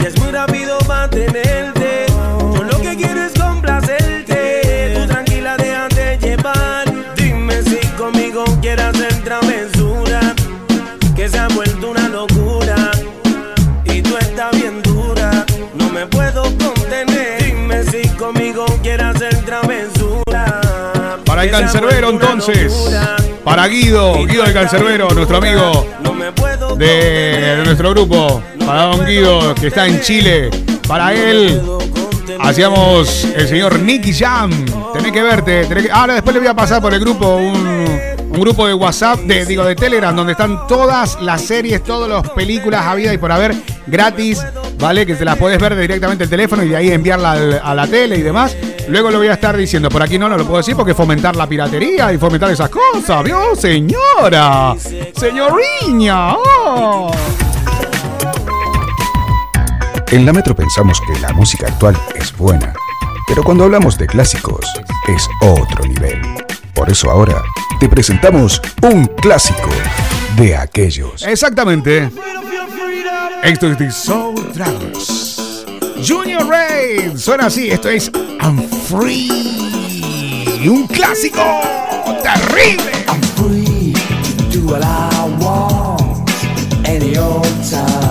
y es muy rápido mantenerte. Yo lo que quiero es complacerte. Tú tranquila, déjate llevar. Dime si conmigo quieres hacer travesura, que se ha vuelto una el se cancerbero, entonces. Para Guido, Guido el cancerbero, nuestro amigo de, nuestro grupo. Para Don Guido, que está en Chile. Para él, hacíamos el señor Nicky Jam. Tenés que verte. tenés que- Ahora después le voy a pasar por el grupo un, un grupo de WhatsApp, de, digo, de Telegram, donde están todas las series, todas las películas habidas y por haber gratis, ¿vale? Que te las podés ver directamente el teléfono y de ahí enviarla al- a la tele y demás. Luego lo voy a estar diciendo. Por aquí no, no lo puedo decir porque fomentar la piratería y fomentar esas cosas, ¿vio? Señora, señoriña. oh. En la Metro pensamos que la música actual es buena, pero cuando hablamos de clásicos es otro nivel. Por eso ahora te presentamos un clásico de aquellos. Exactamente. Esto es The Soul Dragons. Junior Raid. Suena así. Esto es I'm Free. Un clásico terrible. I'm free to do what I want any old time.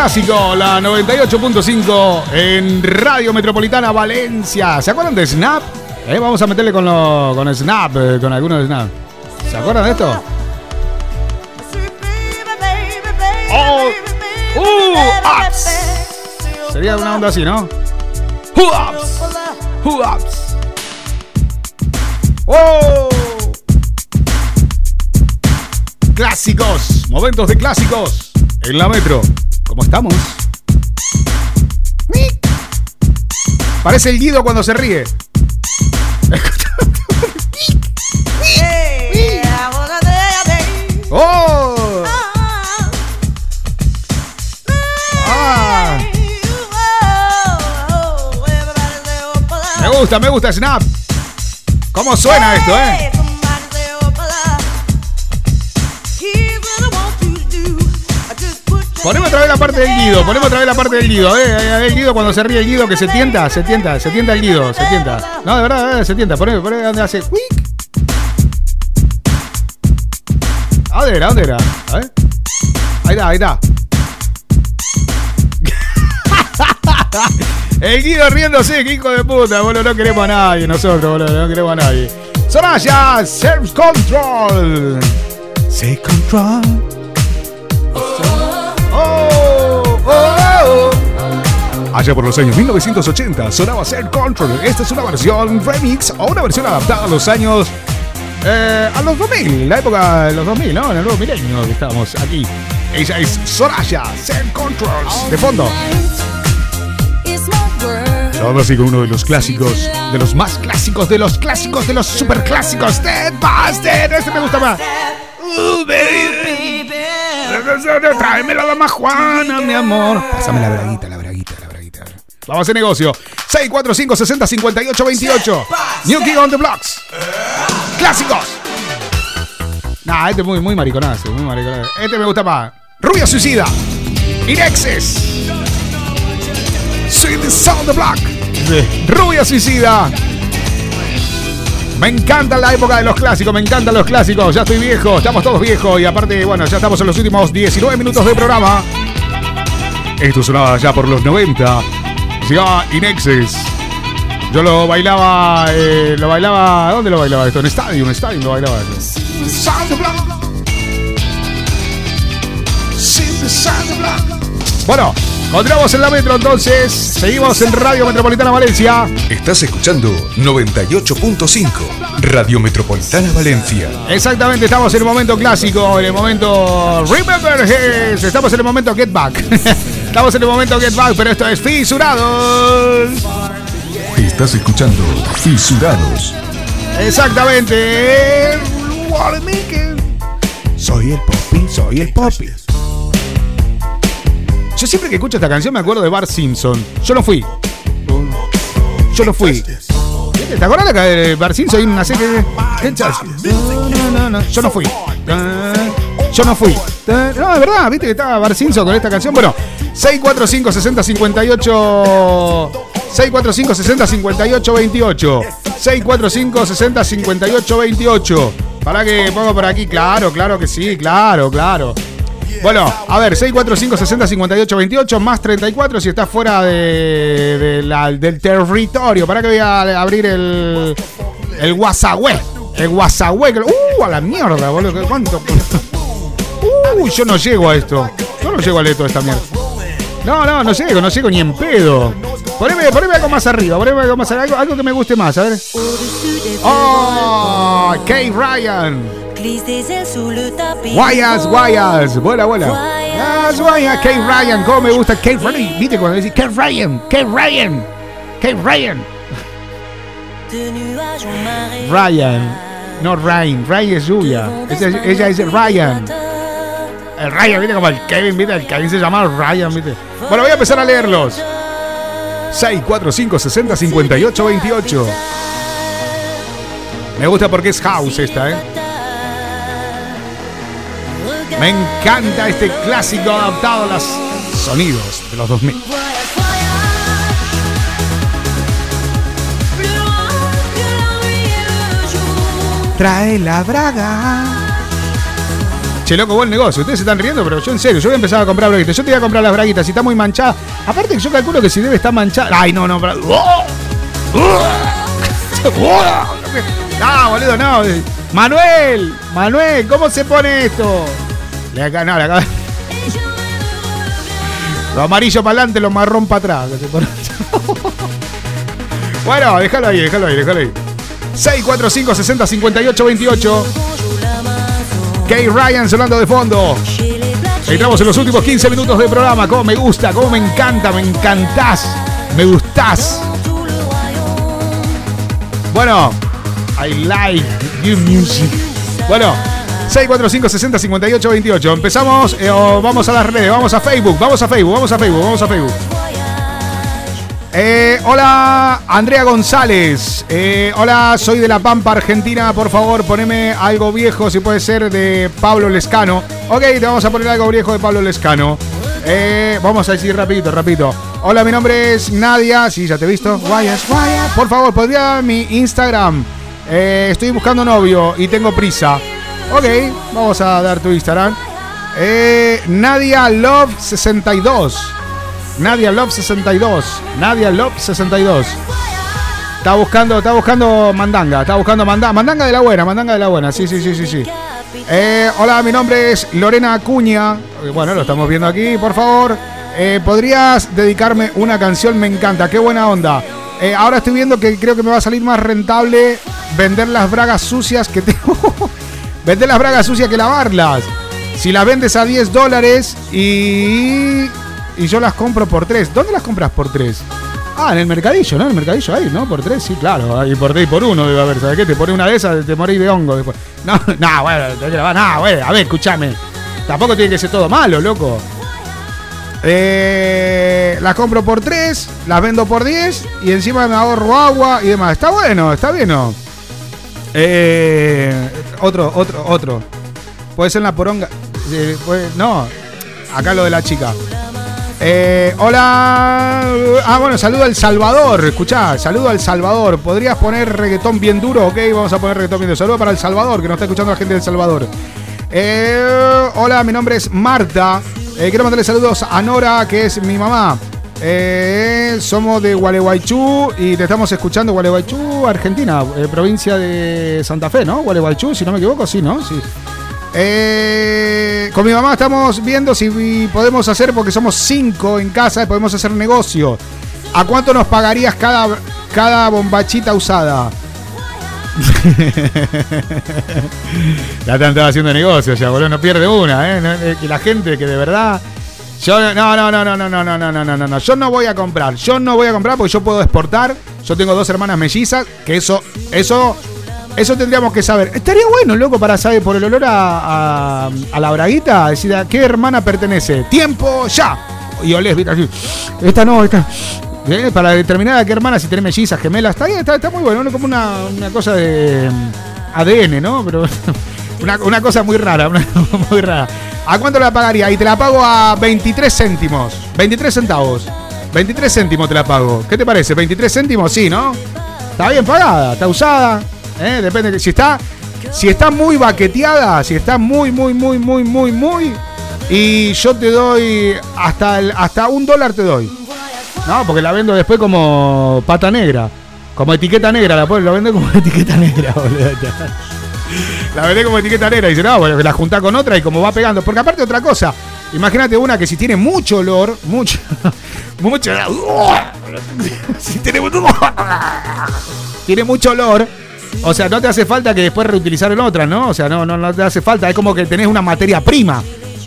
Clásico, la 98.5 en Radio Metropolitana Valencia. ¿Se acuerdan de Snap? Eh, vamos a meterle con, lo, con Snap, eh, con algunos de Snap. ¿Se acuerdan de esto? Oh, uh. Sería una onda así, ¿no? Who ups? Oh. Clásicos, momentos de clásicos en la metro. ¿Cómo estamos? Parece el Guido cuando se ríe. ¡Oh! Ah. Me gusta, me gusta Snap. ¿Cómo suena esto, eh? Ponemos otra vez la parte del Guido, ponemos otra vez la parte del Guido, eh. El Guido cuando se ríe el Guido que se tienta, se tienta, se tienta el Guido, se tienta. No, de verdad, de verdad, se tienta. Poneme, poneme donde hace. ¡Wick! ¿A dónde era? ¿A dónde era? A ver. Ahí está, ahí está. *laughs* El Guido riéndose, que hijo de puta, boludo. No queremos a nadie nosotros, boludo. No queremos a nadie. Soraya, Self Control. Allá por los años 1980 sonaba Self Control. Esta es una versión remix o una versión adaptada a los años. eh, a los 2000, la época de los 2000, ¿no? En el nuevo milenio que estábamos aquí. Ella es Soraya, Self Controls. De fondo. Todo así con uno de los clásicos, de los más clásicos, de los clásicos, de los super clásicos. Dead Bastard. Este me gusta más. Uh, baby. Tráeme la dama Juana, mi amor. Pásame la braguita, la. Vamos a hacer negocio. 645 60 58 28. New King on the Blocks. Clásicos. Nah, este es muy, muy mariconazo, muy mariconazo. Este me gusta más. Rubia Suicida. Inexes. Sweet Sound the Block. Rubia Suicida. Me encanta la época de los clásicos, me encantan los clásicos. Ya estoy viejo, estamos todos viejos y aparte, bueno, ya estamos en los últimos 19 minutos de programa. Esto sonaba ya por los 90. Se llamaba Inexes. Yo lo bailaba, eh, lo bailaba, ¿dónde lo bailaba esto? En estadio, en estadio lo bailaba esto. Bueno, continuamos en la metro entonces. Seguimos en Radio Metropolitana Valencia. Estás escuchando 98.5 Radio Metropolitana Valencia. Exactamente, estamos en el momento clásico, en el momento Remember His. Estamos en el momento Get Back. *laughs* estamos en el momento Get Back, pero esto es Fisurados. Estás escuchando Fisurados. Exactamente. Soy el Poppy, soy el Poppy. Yo siempre que escucho esta canción me acuerdo de Bart Simpson. Yo no fui. Yo no fui. ¿Te acuerdas de Bart Simpson? Hay una serie de... No, no, no, Yo no fui. Yo no fui. No, de verdad, viste que estaba Bart Simpson con esta canción. Bueno, 645 60 58 645 60 58 28 645 60 58 28 Para que pongo por aquí, claro, claro que sí, claro, claro. Bueno, a ver, 645 60 58 28 más 34 si estás fuera de, de la- del territorio. Para que voy a abrir el el WhatsApp. El WhatsApp. Uh, a la mierda, boludo. ¿Cuánto? *laughs* Uh, yo no llego a esto. Yo no llego a leer toda esta mierda. No, no, no llego, no llego ni en pedo. Poneme, poneme algo más arriba, poneme algo más arriba, algo, algo que me guste más, a ver. Oh, Kay Ryan. Guayas, guayas. Vuela, vuela. Guayas, guayas. Kay Ryan, cómo me gusta Kay Ryan. ¿Viste cuando dice Kay Ryan? Kay Ryan. Kay Ryan. Ryan. No Ryan. Ryan es lluvia. Ella, ella dice Ryan. El Ryan, ¿viste? Como el Kevin, ¿viste? El Kevin se llama Ryan, ¿viste? Bueno, voy a empezar a leerlos. 645 60 58 28. Me gusta porque es house esta, ¿eh? Me encanta este clásico adaptado a los sonidos de los 2000. Trae la braga. Che, loco, buen negocio. Ustedes se están riendo, pero yo en serio, yo voy a empezar a comprar braguitas. Yo te voy a comprar las braguitas. Si está muy manchada. Aparte, yo calculo que si debe estar manchada. Ay, no, no. pero- ¡Oh! ¡Oh! No, boludo, no. Manuel, Manuel, ¿cómo se pone esto? Le acá, no, le acá. Lo amarillo para adelante, lo marrón para atrás. *laughs* bueno, déjalo ahí, déjalo ahí, déjalo ahí. 645 60 58 28. Kay Ryan sonando de fondo. Entramos en los últimos 15 minutos del programa. Cómo me gusta, cómo me encanta, me encantás, me gustás. Bueno, I like your music. Bueno, 645 60 58 28. Empezamos, eh, o vamos a las redes, vamos a Facebook, vamos a Facebook, vamos a Facebook, vamos a Facebook. Eh, hola, Andrea González. Eh, hola, soy de La Pampa, Argentina. Por favor, poneme algo viejo, si puede ser, de Pablo Lescano. Ok, te vamos a poner algo viejo de Pablo Lescano. Eh, vamos a decir rapidito, rapidito. Hola, mi nombre es Nadia. Sí, ya te he visto. Guayas, guayas. Por favor, podría mi Instagram. Eh, estoy buscando novio y tengo prisa. Ok, vamos a dar tu Instagram. Eh, Nadia Love 62. Nadia Love 62. Nadia Love 62. Está buscando, está buscando mandanga, está buscando mandanga, mandanga de la buena, mandanga de la buena, sí, sí, sí, sí, sí. Eh, hola, mi nombre es Lorena Acuña. Eh, Bueno, lo estamos viendo aquí, por favor. Eh, ¿Podrías dedicarme una canción? Me encanta, qué buena onda. Ahora estoy viendo que creo que me va a salir más rentable vender las bragas sucias que tengo. *laughs* vender las bragas sucias que lavarlas. Si las vendes a 10 dólares y, y yo las compro por 3. ¿Dónde las compras por 3? Ah, en el mercadillo, ¿no? En el mercadillo ahí, ¿no? Por 3, sí, claro. Y por 3 y por 1 debe haber. ¿Sabes qué? Te pone una de esas, te morís de hongo después. No, *laughs* no, bueno, no, bueno, a ver, escúchame. Tampoco tiene que ser todo malo, loco. Eh, las compro por 3, las vendo por 10 y encima me ahorro agua y demás. Está bueno, está bien, ¿no? Eh, otro, otro, otro. Puede ser la poronga. Eh, no, acá lo de la chica. Eh, hola. Ah, bueno, saludo al Salvador. Escuchá, saludo al Salvador. ¿Podrías poner reggaetón bien duro? Ok, vamos a poner reggaetón bien duro. Saludo para El Salvador, que nos está escuchando la gente del Salvador. Eh, hola, mi nombre es Marta. Eh, quiero mandarle saludos a Nora, que es mi mamá. Eh, somos de Gualeguaychú y te estamos escuchando Gualeguaychú, Argentina, eh, provincia de Santa Fe, ¿no? Gualeguaychú, si no me equivoco, sí, ¿no? Eh, con mi mamá estamos viendo si podemos hacer, porque somos cinco en casa, podemos hacer negocio. ¿A cuánto nos pagarías cada, cada bombachita usada? *laughs* ya te estado haciendo negocio, ya, boludo, no pierde una, ¿eh? La gente que de verdad. Yo no, no, no, no, no, no, no, no, no, no, no. Yo no voy a comprar. Yo no voy a comprar porque yo puedo exportar. Yo tengo dos hermanas mellizas. Que eso, eso, eso tendríamos que saber. Estaría bueno, loco, para saber por el olor a, a, a la braguita, decir a qué hermana pertenece. Tiempo ya. Y olés, viste así. Esta no, esta. ¿Eh? Para determinar a qué hermana, si tiene mellizas, gemelas. Está bien, está, está muy bueno. ¿no? Como una, una cosa de mm, ADN, ¿no? Pero una, una cosa muy rara, una, *laughs* muy rara. ¿A cuánto la pagaría? Y te la pago a 23 céntimos. 23 centavos. 23 céntimos te la pago. ¿Qué te parece? 23 céntimos, sí, ¿no? Está bien pagada, está usada. ¿eh? Depende. de- Si está, si está muy baqueteada, si está muy, muy, muy, muy, muy, muy. Y yo te doy hasta, el, hasta un dólar te doy. No, porque la vendo después como pata negra. Como etiqueta negra, la, la vendo como *laughs* etiqueta negra, boludo. La vendé como etiqueta negra y dice, no, bueno, la juntá con otra y como va pegando. Porque aparte otra cosa, imagínate una que si tiene mucho olor, mucho, *laughs* mucho, *laughs* si *laughs* tiene, mucho- olor, o sea, no te hace falta que después reutilizar en otra, ¿no? O sea, no, no, no te hace falta, es como que tenés una materia prima.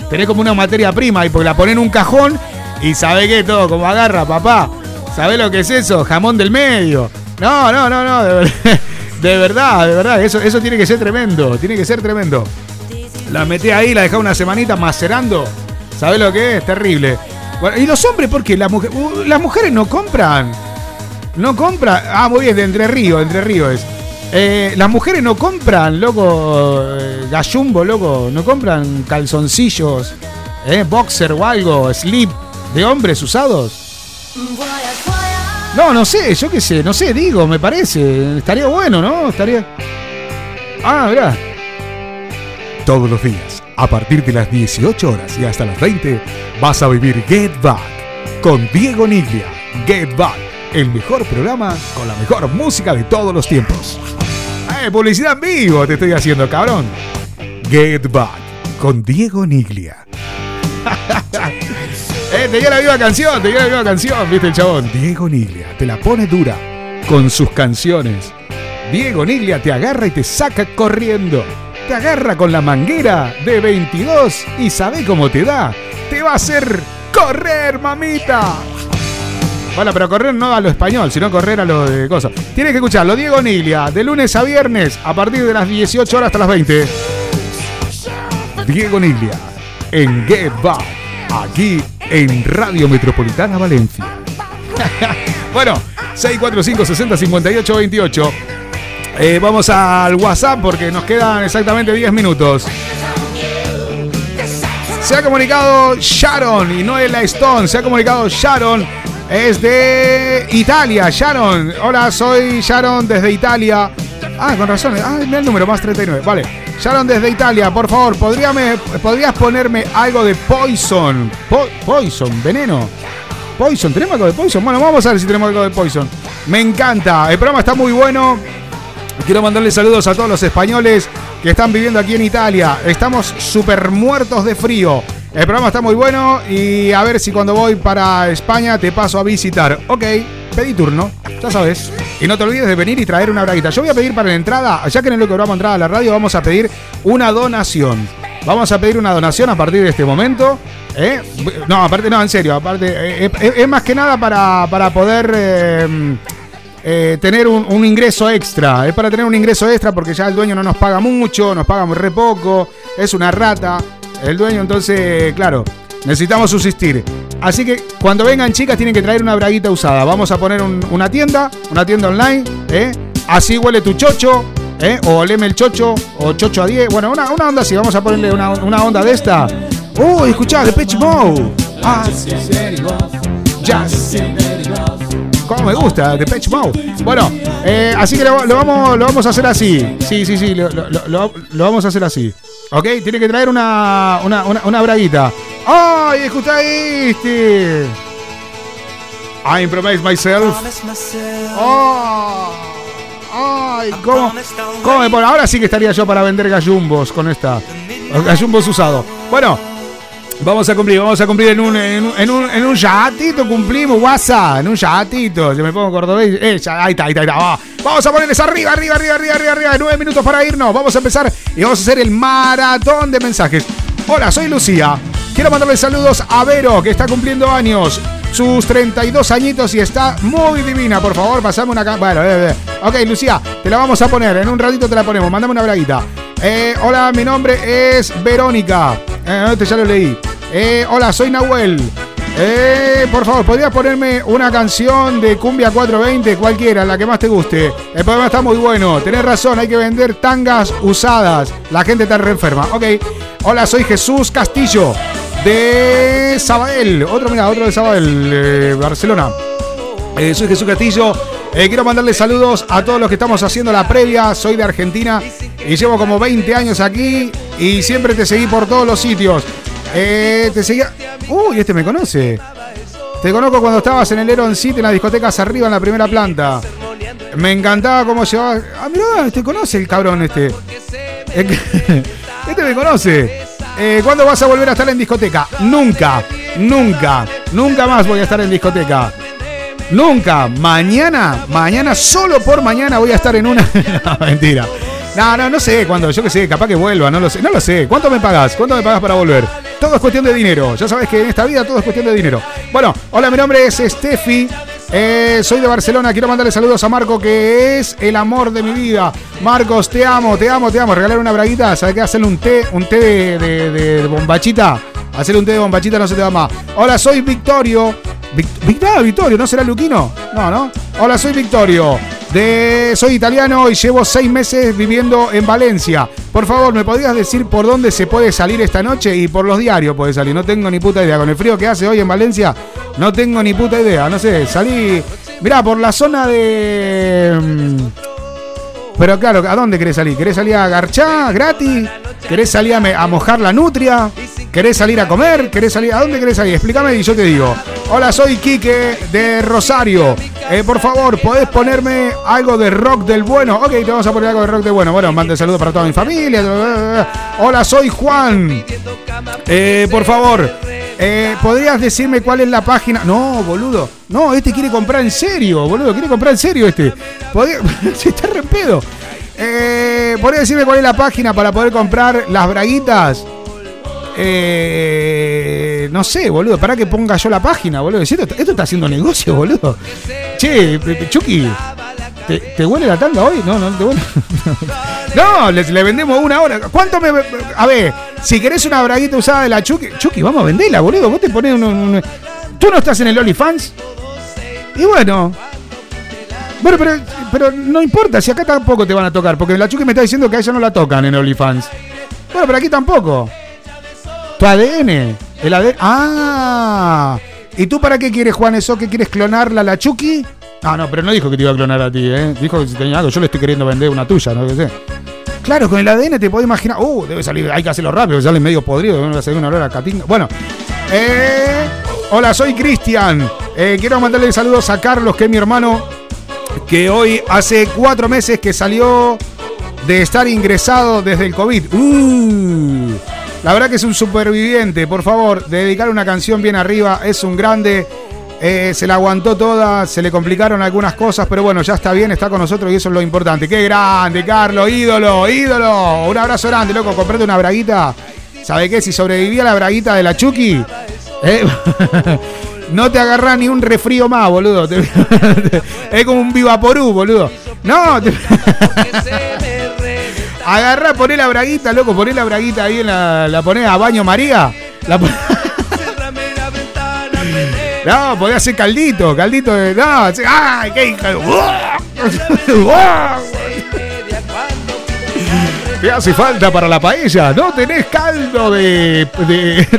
Tenés como una materia prima y porque la ponés en un cajón y sabe qué todo, como agarra, papá. ¿Sabés lo que es eso? Jamón del medio. No, no, no, no, de, ver- de verdad, de verdad, eso, eso tiene que ser tremendo, tiene que ser tremendo. La metí ahí, la dejé una semanita macerando. ¿Sabés lo que es? Terrible. Bueno, ¿Y los hombres por qué? Uh, las mujeres no compran. No compran. Ah, muy bien, de Entre Ríos, Entre Ríos es. Eh, las mujeres no compran, loco, eh, gallumbo, loco. No compran calzoncillos, eh, boxer o algo, slip de hombres usados. No, no sé, yo qué sé, no sé, digo, me parece. Estaría bueno, ¿no? Estaría. Ah, mirá. Todos los días, a partir de las 18 horas y hasta las 20, vas a vivir Get Back con Diego Niglia. Get Back, el mejor programa con la mejor música de todos los tiempos. Eh, publicidad en vivo te estoy haciendo, cabrón. Get Back con Diego Niglia. *laughs* Eh, te dio la misma canción, te dio la misma canción, viste el chabón. Diego Niglia te la pone dura con sus canciones. Diego Niglia te agarra y te saca corriendo. Te agarra con la manguera de 22 y sabe cómo te da. Te va a hacer correr, mamita. Bueno, pero correr no a lo español, sino correr a lo de cosas. Tienes que escucharlo, Diego Niglia, de lunes a viernes, a partir de las 18 horas hasta las 20. Diego Niglia en Get Back, aquí en Radio Metropolitana Valencia. *laughs* Bueno, 645 60 58 28. Eh, vamos al WhatsApp porque nos quedan exactamente 10 minutos. Se ha comunicado Sharon y no es la Stone. Se ha comunicado Sharon. Es de Italia. Sharon. Hola, soy Sharon desde Italia. Ah, con razón. Ah, mira el número, más 39. Vale. Sharon desde Italia, por favor, ¿podría me- ¿podrías ponerme algo de Poison? Po- poison, veneno. Poison, ¿tenemos algo de Poison? Bueno, vamos a ver si tenemos algo de Poison. Me encanta. El programa está muy bueno. Quiero mandarle saludos a todos los españoles que están viviendo aquí en Italia. Estamos súper muertos de frío. El programa está muy bueno y a ver si cuando voy para España te paso a visitar. Ok, pedí turno, ya sabes. Y no te olvides de venir y traer una braguita. Yo voy a pedir para la entrada, ya que es lo que vamos a entrar a la radio, vamos a pedir una donación. Vamos a pedir una donación a partir de este momento. ¿eh? No, aparte, no, en serio, aparte, eh, eh, es más que nada para, para poder tener un ingreso extra. Es para tener un ingreso extra porque ya el dueño no nos paga mucho, nos paga muy re poco, es una rata. El dueño, entonces, claro, necesitamos subsistir. Así que cuando vengan chicas tienen que traer una braguita usada. Vamos a poner un- una tienda, una tienda online, ¿eh? Así huele tu chocho, ¿eh? O oleme el chocho, o chocho a 10. Bueno, una, una onda así, vamos a ponerle una, una onda de esta. Uy, escuchá, de Pitch Mode. Ah, ya. Como me gusta, de Pitch Mode. Bueno, eh, así que lo, vamos, lo vamos a hacer así. Sí, sí, sí, lo, vamos a hacer así. ¿Ok? Tiene que traer una, una, una braguita. ¡Ay, escuchaste! I promise myself. ¡Oh! ¡Ay! ¿Cómo, ¿Cómo me pone? Ahora sí que estaría yo para vender gallumbos con esta. Gallumbos usado. Bueno, vamos a cumplir, vamos a cumplir en un, en un, en un, en un yatito, cumplimos, WhatsApp, en un yatito. Yo me pongo cordobés. Eh, ya, ahí está, ahí está, ahí está. va. Vamos a ponerles arriba, arriba, arriba, arriba, arriba, arriba. Nueve minutos para irnos. Vamos a empezar y vamos a hacer el maratón de mensajes. Hola, soy Lucía. Quiero mandarle saludos a Vero, que está cumpliendo años. Sus 32 añitos y está muy divina. Por favor, pasame una... Bueno, eh, eh. ok, Lucía, te la vamos a poner. En un ratito te la ponemos. Mándame una braguita. Eh, hola, mi nombre es Verónica. Este ya lo leí. Eh, hola, soy Nahuel. Eh, por favor, ¿podrías ponerme una canción de Cumbia 420? Cualquiera, la que más te guste. El programa está muy bueno. Tenés razón, hay que vender tangas usadas. La gente está re enferma. Ok. Hola, soy Jesús Castillo de Sabadell. Otro, mira, otro de Sabadell, eh, Barcelona. Eh, soy Jesús Castillo. Eh, quiero mandarle saludos a todos los que estamos haciendo la previa. Soy de Argentina y llevo como 20 años aquí y siempre te seguí por todos los sitios. Eh, te seguía. Uy, este me conoce. Te conozco cuando estabas en el Eron City, en las discotecas arriba, en la primera planta. Me encantaba cómo llevaba. Ah, mirá, te conoce el cabrón este. *laughs* Este me conoce. Eh, ¿Cuándo vas a volver a estar en discoteca? Nunca, nunca, nunca más voy a estar en discoteca. Nunca. Mañana, mañana, solo por mañana voy a estar en una. *laughs* Mentira. No, no, no sé cuándo. Yo qué sé, capaz que vuelva, no lo sé. No lo sé. ¿Cuánto me pagas? ¿Cuánto me pagas para volver? Todo es cuestión de dinero. Ya sabes que en esta vida todo es cuestión de dinero. Bueno, hola, mi nombre es Steffi. Eh, soy de Barcelona. Quiero mandarle saludos a Marco, que es el amor de mi vida. Marcos, te amo, te amo, te amo. Regalar una braguita. ¿Sabes qué? Hacerle un té, un té de, bombachita. Hacerle un té de bombachita no se te va más. Hola, soy Victorio. Vic- Vic- ah, Victorio, ¿no será Luquino? No, no. Hola, soy Victorio. De, soy italiano y llevo seis meses viviendo en Valencia. Por favor, ¿me podrías decir por dónde se puede salir esta noche? Y por los diarios puede salir. No tengo ni puta idea. Con el frío que hace hoy en Valencia, no tengo ni puta idea. No sé, salí. Mirá, por la zona de. Pero claro, ¿a dónde querés salir? ¿Querés salir a garchá gratis? ¿Querés salir a mojar la nutria? ¿Querés salir a comer? ¿Querés salir? ¿A dónde querés salir? Explícame y yo te digo. Hola, soy Quique de Rosario. Eh, por favor, ¿podés ponerme algo de rock del bueno? Ok, te vamos a poner algo de rock del bueno. Bueno, mande saludos para toda mi familia. Hola, soy Juan. Eh, por favor, eh, ¿podrías decirme cuál es la página? No, boludo. No, este quiere comprar en serio, boludo. Quiere comprar en serio este. ¿Podría- *laughs* Se está re pedo. Eh, ¿Podrías decirme cuál es la página para poder comprar las braguitas? Eh, no sé, boludo. Para que ponga yo la página, boludo. Esto, esto está haciendo negocio, boludo. Che, Chucky, ¿te, huele la tanda hoy? No, no te huele. *laughs* no, le, le vendemos una hora. ¿Cuánto me.? A ver, si querés una braguita usada de la Chucky. Chucky, vamos a venderla, boludo. Vos te pones un. ¿Tú no estás en el OnlyFans? Y bueno. Bueno, pero, pero no importa, si acá tampoco te van a tocar, porque la Chucky me está diciendo que a ella no la tocan en OnlyFans. Bueno, pero aquí tampoco. Tu ADN. El ADN. ¡Ah! ¿Y tú para qué quieres, Juan, eso? ¿Qué quieres clonarla la Chucky? Ah, no, pero no dijo que te iba a clonar a ti, ¿eh? Dijo que si tenía algo, yo le estoy queriendo vender una tuya, ¿no? ¿Qué sé? Claro, con el ADN te puedo imaginar. Uh, debe salir, hay que hacerlo rápido, sale medio podrido, debe salir una olor a catinga. Bueno, eh, hola, soy Cristian. Eh, quiero mandarle saludos a Carlos, que es mi hermano, que hoy hace cuatro meses que salió de estar ingresado desde el COVID. Uh, la verdad que es un superviviente. Por favor, dedicar una canción bien arriba. Es un grande. Eh, se la aguantó toda, se le complicaron algunas cosas, pero bueno, ya está bien, está con nosotros y eso es lo importante. ¡Qué grande, Carlos! ¡Ídolo! ¡Ídolo! Un abrazo grande, loco. Comprate una braguita. ¿Sabe qué? Si sobrevivía la braguita de la Chucky, eh, *laughs* no te agarrás ni un refrío más, boludo. *laughs* Es como un vivaporú, boludo. No, te- *laughs* agarrá, poné la braguita, loco, poné la braguita ahí en la, la ponés a baño María. La no, podés hacer caldito, caldito de. No, ¡ay, qué hija ¿Qué hace falta para la paella? No tenés caldo de,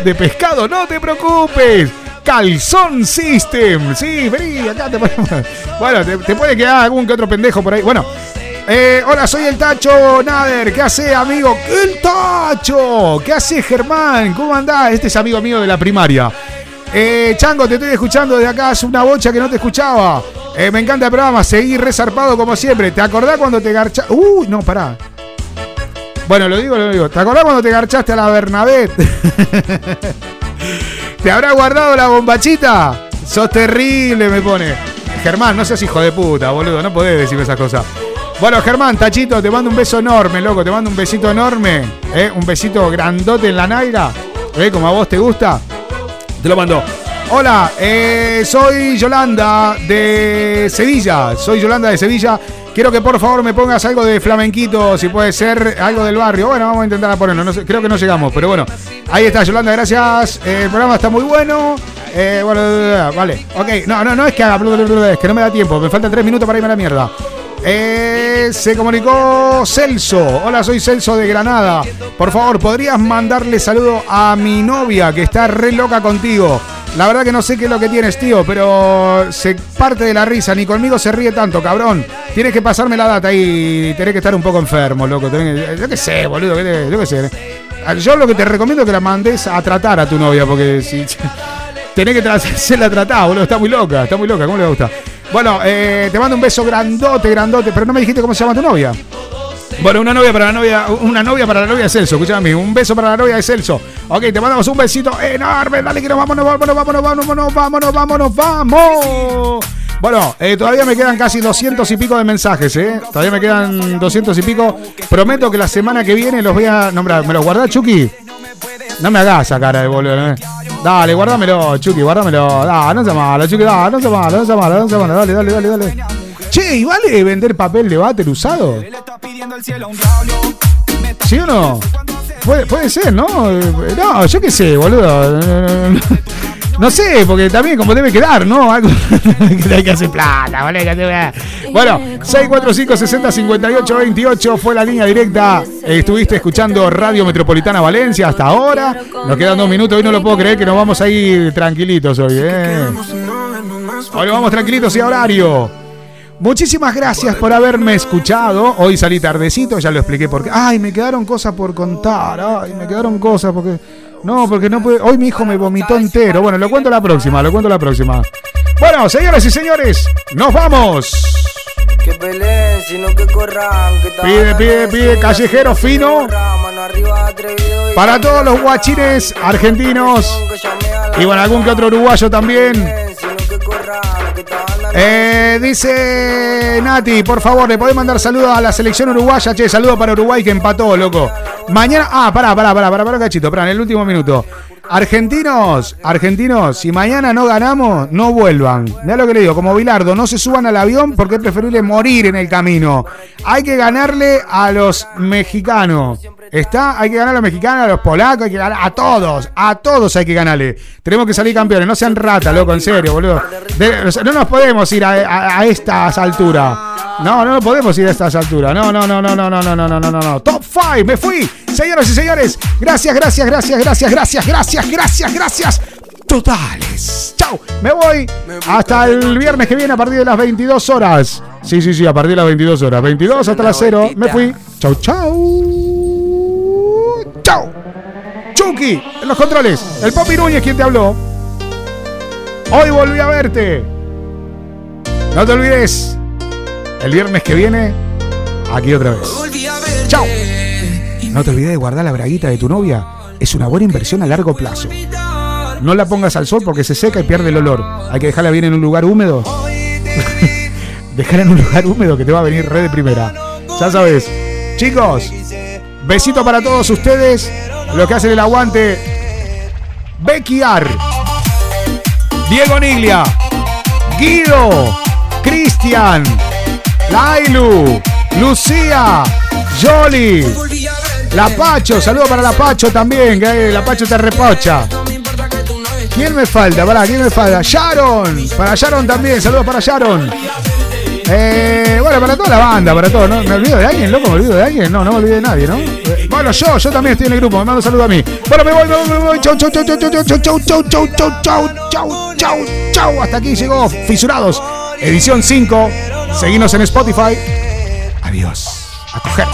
de, pescado, no te preocupes. Calzón System. Sí, vení, acá te ponemos. Bueno, te, te puede quedar algún que otro pendejo por ahí. Bueno. eh, hola, soy el Tacho Nader. ¿Qué hace, amigo? ¡El Tacho! ¿Qué hace, Germán? ¿Cómo andás? Este es amigo mío de la primaria. Eh, Chango, te estoy escuchando desde acá. Hace una bocha que no te escuchaba. Eh, me encanta el programa. Seguí resarpado como siempre. ¿Te acordás cuando te garcha? Uy, no, pará. Bueno, lo digo, lo digo. ¿Te acordás cuando te garchaste a la Bernabé? *laughs* ¿Te habrá guardado la bombachita? Sos terrible, me pone. Germán, no seas hijo de puta, boludo. No podés decirme esas cosas. Bueno, Germán, Tachito, te mando un beso enorme, loco. Te mando un besito enorme. ¿eh? Un besito grandote en la naira. ¿eh? Como a vos te gusta. Te lo mando. Hola, eh, soy Yolanda de Sevilla. Soy Yolanda de Sevilla. Quiero que por favor me pongas algo de flamenquito, si puede ser algo del barrio. Bueno, vamos a intentar ponerlo. Creo que no llegamos, pero bueno. Ahí está, Yolanda, gracias. Eh, el programa está muy bueno. Eh, bueno, vale. Ok, no, no, no es que haga, es que no me da tiempo. Me faltan tres minutos para irme a la mierda. Eh, se comunicó Celso. Hola, soy Celso de Granada. Por favor, ¿podrías mandarle saludo a mi novia que está re loca contigo? La verdad que no sé qué es lo que tienes, tío, pero se parte de la risa. Ni conmigo se ríe tanto, cabrón. Tienes que pasarme la data y tenés que estar un poco enfermo, loco. Yo qué sé, boludo. ¿qué- Yo qué sé. Yo lo que te recomiendo es que la mandes a tratar a tu novia, porque si *laughs* tenés que hacerla *laughs* tratar, boludo. Está muy loca, está muy loca. ¿Cómo le gusta? Bueno, eh, te mando un beso grandote, grandote, pero no me dijiste cómo se llama tu novia. Bueno, una novia para la novia, una novia para la novia de Celso, escúchame, un beso para la novia de Celso. Ok, te mandamos un besito enorme, dale que nos vámonos, vámonos, vámonos, vámonos, vámonos, vámonos, vamos. Bueno, eh, todavía me quedan casi 200 y pico de mensajes, ¿eh? Todavía me quedan 200 y pico. Prometo que la semana que viene los voy a nombrar. ¿Me los guardás, Chucky? No me hagas esa cara de boludo, ¿eh? Dale, guárdamelo, Chucky, guárdamelo. Ah, no sea malo, Chucky, ah, no sea malo, no sea malo, no sea malo. Dale, dale, dale, dale. Che, ¿y vale vender papel de váter usado? ¿Sí o no? Puede, puede ser, ¿no? Eh, No, yo qué sé, boludo. *laughs* No sé, porque también como debe quedar, ¿no? *laughs* Algo que hay que hacer plata, hacer- Bueno, 645 60 58 28 fue la línea directa. Estuviste escuchando Radio Metropolitana Valencia hasta ahora. Nos quedan dos minutos. Hoy no lo puedo creer que nos vamos a ir tranquilitos hoy, ¿eh? Hoy nos vamos tranquilitos y a horario. Muchísimas gracias por haberme escuchado. Hoy salí tardecito, ya lo expliqué porque. Ay, me quedaron cosas por contar. Ay, me quedaron cosas porque. No, porque no puede. Hoy mi hijo me vomitó entero. Bueno, lo cuento la próxima, lo cuento la próxima. Bueno, señoras y señores, nos vamos. Que peleen, sino que corran. Que Pide, pide, pide, callejero fino. Para todos los guachines argentinos. Y bueno, algún que otro uruguayo también. Eh, dice Nati, por favor, ¿le podés mandar saludos a la selección uruguaya? Che, saludo para Uruguay que empató, loco. Mañana. Ah, pará, pará, pará, pará, pará, cachito, pará, en el último minuto. Argentinos, argentinos, si mañana no ganamos, no vuelvan. Mira lo que le digo, como Bilardo, no se suban al avión porque es preferible morir en el camino. Hay que ganarle a los mexicanos. ¿Está? Hay que ganar a los mexicanos, a los polacos, hay que ganar a todos, a todos hay que ganarle. Tenemos que salir campeones, no sean rata, loco, en serio, boludo. De- no nos podemos ir a, a- a estas alturas. No, no nos podemos ir a estas alturas. No, no, no, no, no, no, no, no, no, no, no, no. Top 5, me fui. Señoras y señores, gracias, gracias, gracias, gracias, gracias, gracias, gracias, gracias. Totales. Chau, me voy hasta el viernes que viene a partir de las 22 horas. Sí, sí, sí, a partir de las 22 horas. 22 hasta las 0. Me fui. Chau, chau. Chucky, en los controles. El Popi Núñez, quien te habló. Hoy volví a verte. No te olvides. El viernes que viene, aquí otra vez. Chao. No te olvides de guardar la braguita de tu novia. Es una buena inversión a largo plazo. No la pongas al sol porque se seca y pierde el olor. Hay que dejarla bien en un lugar húmedo. *laughs* Dejarla en un lugar húmedo que te va a venir re de primera. Ya sabes. Chicos, besito para todos ustedes. Los que hacen el aguante. Becky Ar. Diego Niglia. Guido. Cristian. Lailu. Lucía. Jolly. La Pacho, saludo para la Pacho también, que la Pacho te repocha. ¿Quién me falta? Pará, ¿quién me falta? Sharon, para Sharon también, saludos para Sharon. Eh, bueno, para toda la banda, para todo, ¿no? ¿Me olvido de alguien, loco? ¿Me olvido de alguien? No, no me olvido de nadie, ¿no? Eh, Bueno, yo, yo también estoy en el grupo, me mando un saludo a mí. Bueno, me voy, me voy, me voy. Chau, chau, chau, chau, chau, chau, chau, chau, chau, chau, chau, chau, chau, chau. Hasta aquí llegó Fisurados, edición 5. Seguimos en Spotify. Adiós. A coger.